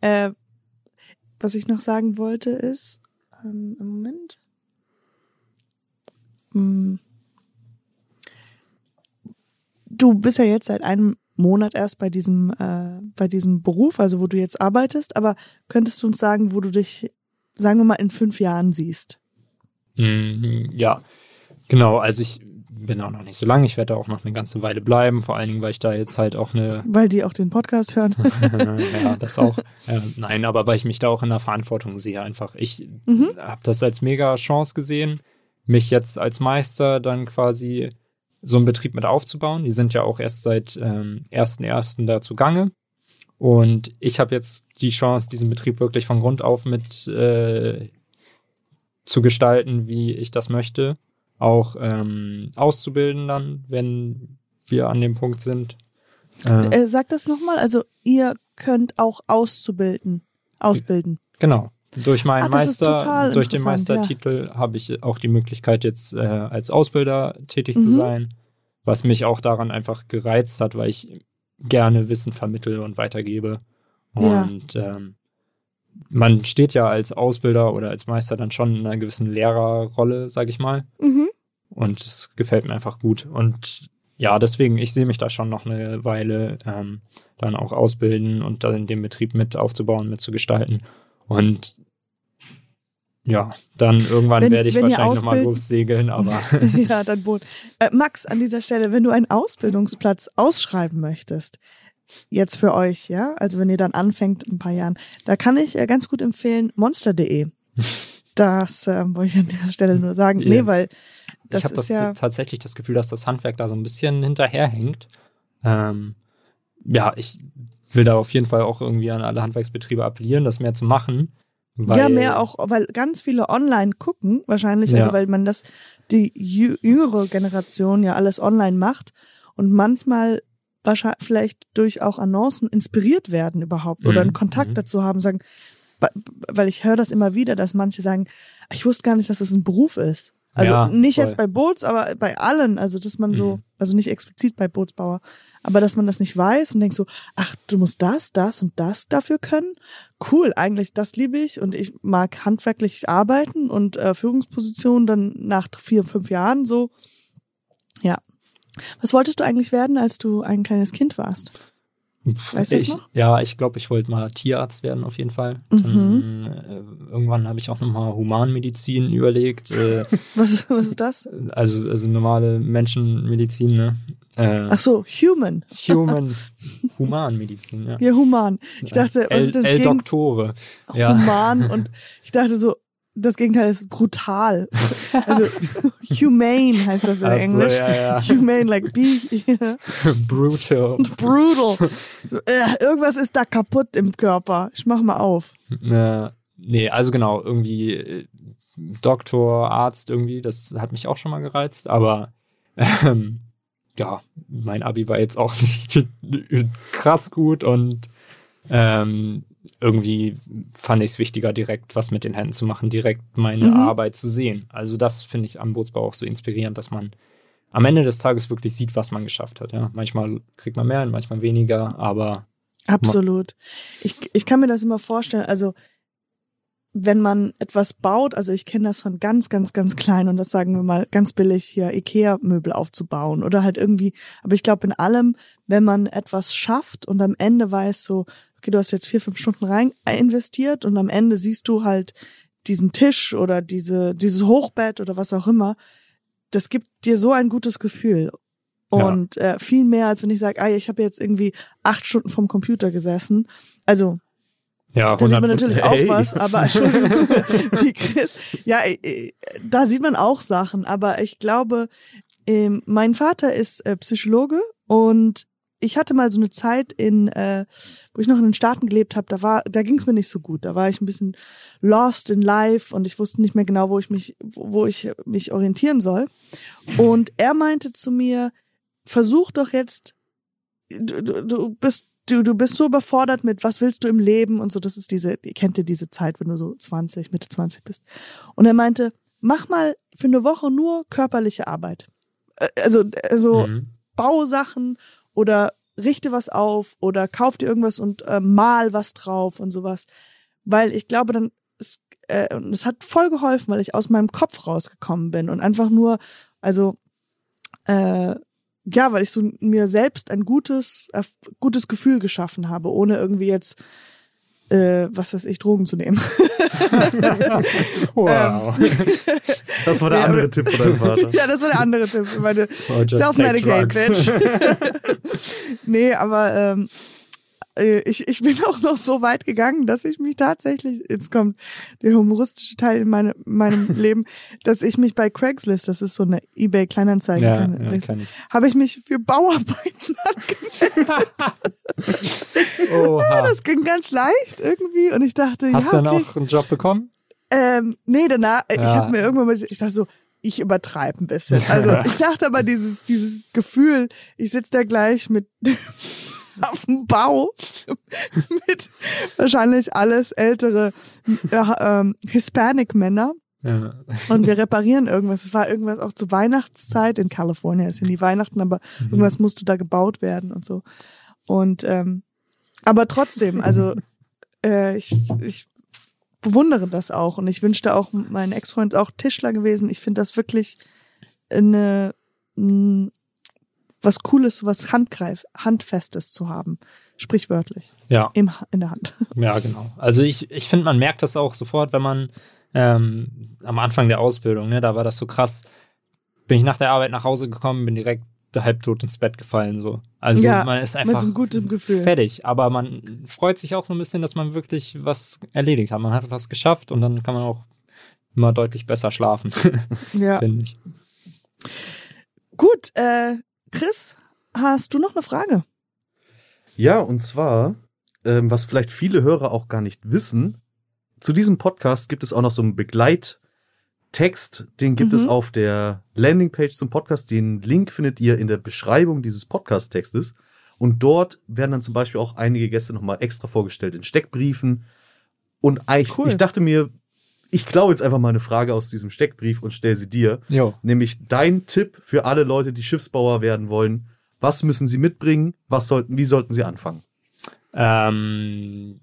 äh, was ich noch sagen wollte ist, ähm, im Moment. Hm. Du bist ja jetzt seit einem Monat erst bei diesem, äh, bei diesem Beruf, also wo du jetzt arbeitest, aber könntest du uns sagen, wo du dich, sagen wir mal, in fünf Jahren siehst? Mm, Ja, genau. Also ich bin auch noch nicht so lange. Ich werde da auch noch eine ganze Weile bleiben. Vor allen Dingen, weil ich da jetzt halt auch eine, Weil die auch den Podcast hören. ja, das auch. Äh, nein, aber weil ich mich da auch in der Verantwortung sehe einfach. Ich Mhm. habe das als mega Chance gesehen, mich jetzt als Meister dann quasi so einen Betrieb mit aufzubauen. Die sind ja auch erst seit ähm, 1.1. da zugange. Und ich habe jetzt die Chance, diesen Betrieb wirklich von Grund auf mit äh, zu gestalten, wie ich das möchte. Auch ähm, auszubilden dann, wenn wir an dem Punkt sind. Äh, Äh, sag das nochmal, also ihr könnt auch auszubilden, ausbilden. Genau. Durch meinen Ach, Meister, durch den interessant, ja. Meistertitel habe ich auch die Möglichkeit, jetzt äh, als Ausbilder tätig zu Mhm. sein, was mich auch daran einfach gereizt hat, weil ich gerne Wissen vermittle und weitergebe. Ja. Und ähm, man steht ja als Ausbilder oder als Meister dann schon in einer gewissen Lehrerrolle, sage ich mal. Mhm. Und es gefällt mir einfach gut. Und ja, deswegen, ich sehe mich da schon noch eine Weile ähm, dann auch ausbilden und dann den Betrieb mit aufzubauen, mit zu gestalten. Und ja, dann irgendwann Wenn- werde ich wahrscheinlich nochmal lossegeln, aber ja, dein Boot. Äh, Max, an dieser Stelle, wenn du einen Ausbildungsplatz ausschreiben möchtest, jetzt für euch, ja, also wenn ihr dann anfängt in ein paar Jahren, da kann ich äh, ganz gut empfehlen monster.de. Das äh, wollte ich an dieser Stelle nur sagen. Nee, Yes. weil das ich habe ja tatsächlich das Gefühl, dass das Handwerk da so ein bisschen hinterherhängt. Ähm, ja, ich will da auf jeden Fall auch irgendwie an alle Handwerksbetriebe appellieren, das mehr zu machen. Weil, ja, mehr auch, weil ganz viele online gucken, wahrscheinlich, Ja. also weil man das, die jü jüngere Generation ja alles online macht und manchmal wahrscheinlich vielleicht durch auch Annoncen inspiriert werden überhaupt oder Mhm, einen Kontakt mhm. dazu haben, sagen, weil ich höre das immer wieder, dass manche sagen, ich wusste gar nicht, dass das ein Beruf ist. Also Ja, nicht voll. jetzt bei Boots, aber bei allen, also dass man so, Mhm. also nicht explizit bei Bootsbauer, aber dass man das nicht weiß und denkt so, ach, du musst das, das und das dafür können. Cool, eigentlich, das liebe ich und ich mag handwerklich arbeiten und äh, Führungspositionen dann nach vier, fünf Jahren so. Was wolltest du eigentlich werden, als du ein kleines Kind warst? Weißt ich, noch? Ja, ich glaube, ich wollte mal Tierarzt werden auf jeden Fall. Mhm. Dann, äh, irgendwann habe ich auch nochmal Humanmedizin überlegt. Äh, Was, ist- was ist das? also, also normale Menschenmedizin, ne? Äh, Ach so, Human. Human, Humanmedizin, ja. Ja, human. Ich dachte, was ist denn das El Doktore. Ja. Human und ich dachte so, das Gegenteil ist brutal. Also humane heißt das in Ach so, Englisch. ja, ja. Humane, like be yeah. Brutal. brutal. So, äh, irgendwas ist da kaputt im Körper. Ich mach mal auf. Äh, nee, also genau, irgendwie äh, Doktor, Arzt irgendwie, das hat mich auch schon mal gereizt, aber ähm, ja, mein Abi war jetzt auch nicht krass gut und ähm, irgendwie fand ich es wichtiger, direkt was mit den Händen zu machen, direkt meine Mhm. Arbeit zu sehen. Also das finde ich am Bootsbau auch so inspirierend, dass man am Ende des Tages wirklich sieht, was man geschafft hat. Ja, manchmal kriegt man mehr, manchmal weniger, aber Absolut. Ich, ich kann mir das immer vorstellen, also wenn man etwas baut, also ich kenne das von ganz, ganz, ganz klein und das sagen wir mal ganz billig hier Ikea-Möbel aufzubauen oder halt irgendwie, aber ich glaube in allem, wenn man etwas schafft und am Ende weiß so, okay, du hast jetzt vier, fünf Stunden rein investiert und am Ende siehst du halt diesen Tisch oder diese, dieses Hochbett oder was auch immer, das gibt dir so ein gutes Gefühl. Ja. Und äh, viel mehr, als wenn ich sage, ah, ich habe jetzt irgendwie acht Stunden vom Computer gesessen. Also ja, da sieht man 100%. natürlich auch Ey. was, aber wie Chris. Ja, äh, äh, da sieht man auch Sachen, aber ich glaube, ähm, mein Vater ist äh, Psychologe und ich hatte mal so eine Zeit in, äh, wo ich noch in den Staaten gelebt habe, da war, da ging es mir nicht so gut. Da war ich ein bisschen lost in life und ich wusste nicht mehr genau, wo ich mich, wo ich mich orientieren soll. Und er meinte zu mir, versuch doch jetzt, du, du, du bist du, du bist so überfordert mit, was willst du im Leben und so. Das ist diese, ihr kennt ja diese Zeit, wenn du so 20, Mitte 20 bist. Und er meinte, mach mal für eine Woche nur körperliche Arbeit. Also, also Mhm. bau Sachen oder richte was auf oder kauf dir irgendwas und äh, mal was drauf und sowas. Weil ich glaube, dann ist, äh, es hat voll geholfen, weil ich aus meinem Kopf rausgekommen bin und einfach nur, also äh, ja, weil ich so mir selbst ein gutes, gutes Gefühl geschaffen habe, ohne irgendwie jetzt, äh, was weiß ich, Drogen zu nehmen. Wow. Das war der Ja, andere aber- Tipp von deinem Vater. ja, das war der andere Tipp. Meine Oh, Self-medicate, bitch. nee, aber ähm, äh, ich, ich bin auch noch so weit gegangen, dass ich mich tatsächlich, jetzt kommt der humoristische Teil in meine, meinem Leben, dass ich mich bei Craigslist, das ist so eine Ebay-Kleinanzeigen, ja, keine- ja, ich. habe ich mich für Bauarbeiten angemeldet. Oha. Das ging ganz leicht irgendwie und ich dachte, Hast ja, du okay. dann auch einen Job bekommen? Ähm, nee, danach, ich Ja. habe mir irgendwann mal, ich dachte so, ich übertreibe ein bisschen. Also ich dachte aber dieses, dieses Gefühl, ich sitze da gleich mit auf dem Bau mit wahrscheinlich alles ältere äh, ähm, Hispanic-Männer Ja. und wir reparieren irgendwas. Es war irgendwas auch zur Weihnachtszeit in Kalifornien, ist ja nie Weihnachten, aber irgendwas musste da gebaut werden und so. Und ähm, aber trotzdem, also äh, ich, ich bewundere das auch und ich wünschte auch, mein Ex-Freund auch Tischler gewesen. Ich finde das wirklich eine mh, was Cooles, was Handgreif, Handfestes zu haben. Sprichwörtlich. Ja. Im, in der Hand. Ja, genau. Also ich, ich finde, man merkt das auch sofort, wenn man ähm, am Anfang der Ausbildung, ne, da war das so krass, bin ich nach der Arbeit nach Hause gekommen, bin direkt halbtot ins Bett gefallen, so. Also Ja, man ist Mit einfach so einem guten Gefühl. fertig, aber man freut sich auch so ein bisschen, dass man wirklich was erledigt hat. Man hat was geschafft und dann kann man auch immer deutlich besser schlafen, Ja. finde ich. Gut, äh, Chris, hast du noch eine Frage? Ja, und zwar, ähm, was vielleicht viele Hörer auch gar nicht wissen, zu diesem Podcast gibt es auch noch so einen Begleittext, den gibt Mhm. es auf der Landingpage zum Podcast. Den Link findet ihr in der Beschreibung dieses Podcast-Textes. Und dort werden dann zum Beispiel auch einige Gäste nochmal extra vorgestellt in Steckbriefen. Und ich, Cool. ich dachte mir, ich klaue jetzt einfach mal eine Frage aus diesem Steckbrief und stelle sie dir. Jo. Nämlich dein Tipp für alle Leute, die Schiffsbauer werden wollen. Was müssen sie mitbringen? Was sollten, wie sollten sie anfangen? Ähm,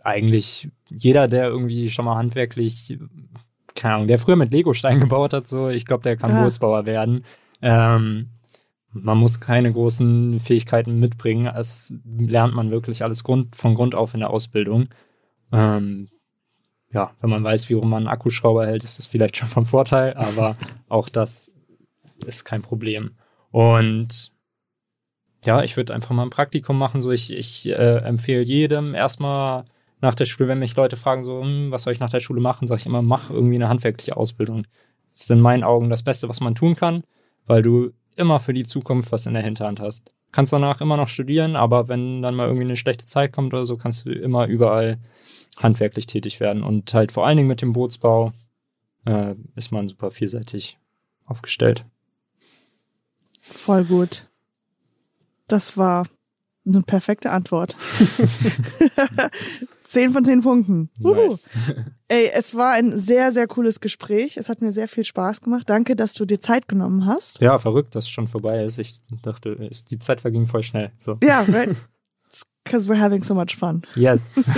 eigentlich jeder, der irgendwie schon mal handwerklich, keine Ahnung, der früher mit Legostein gebaut hat, so, ich glaube, der kann Ah. Bootsbauer werden. Ähm, man muss keine großen Fähigkeiten mitbringen. Es lernt man wirklich alles Grund, von Grund auf in der Ausbildung. Ähm, ja, wenn man weiß, wie rum man einen Akkuschrauber hält, ist das vielleicht schon von Vorteil, aber auch das ist kein Problem. Und ja, ich würde einfach mal ein Praktikum machen. So, ich, ich äh, empfehle jedem erstmal nach der Schule, wenn mich Leute fragen, so, hm, was soll ich nach der Schule machen, sage ich immer, mach irgendwie eine handwerkliche Ausbildung. Das ist in meinen Augen das Beste, was man tun kann, weil du immer für die Zukunft was in der Hinterhand hast. Kannst danach immer noch studieren, aber wenn dann mal irgendwie eine schlechte Zeit kommt oder so, kannst du immer überall handwerklich tätig werden. Und halt vor allen Dingen mit dem Bootsbau äh, ist man super vielseitig aufgestellt. Voll gut. Das war eine perfekte Antwort. zehn von zehn Punkten. Nice. Ey, es war ein sehr, sehr cooles Gespräch. Es hat mir sehr viel Spaß gemacht. Danke, dass du dir Zeit genommen hast. Ja, verrückt, dass es schon vorbei ist. Ich dachte, es- die Zeit verging voll schnell. So. Ja, right? Because we're having so much fun. Yes.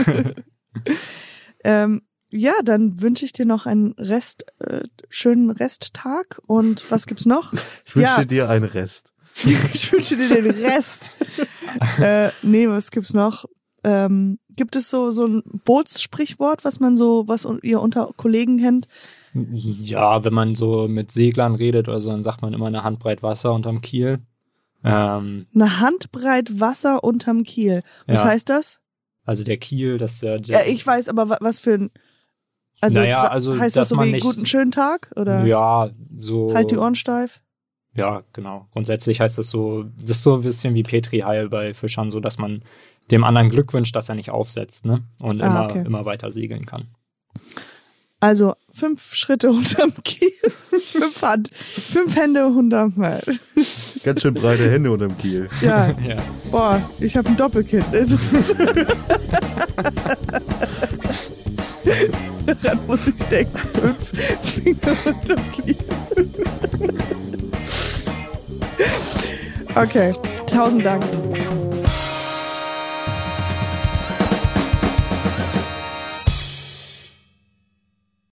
Ähm, ja, dann wünsche ich dir noch einen Rest, äh, schönen Resttag. Und was gibt's noch? Ich wünsche Ja. dir einen Rest. ich wünsche dir den Rest. äh, nee, was gibt's noch? Ähm, gibt es so, so ein Bootssprichwort, was man so, was ihr unter Kollegen kennt? ja, wenn man so mit Seglern redet oder so, dann sagt man immer eine Handbreit Wasser unterm Kiel. Ähm, Eine Handbreit Wasser unterm Kiel. Was Ja. heißt das? Also der Kiel, das ist ja Ja, der, ich weiß, aber wa- was für ein. Also, Naja, also, heißt das so wie nicht- guten schönen Tag? Oder ja, so. halt die Ohren steif? Ja, genau. Grundsätzlich heißt das so, das ist so ein bisschen wie Petri-Heil bei Fischern, so dass man dem anderen Glück wünscht, dass er nicht aufsetzt, ne? Und Ah, immer, okay. immer weiter segeln kann. Also fünf Schritte unterm Kiel, fünf, Hand, fünf Hände unterm Mal. Ganz schön breite Hände unterm Kiel. Ja, Ja. boah, ich habe ein Doppelkind. Also, daran muss ich denken. Fünf Finger unterm Kiel. Okay, tausend Dank.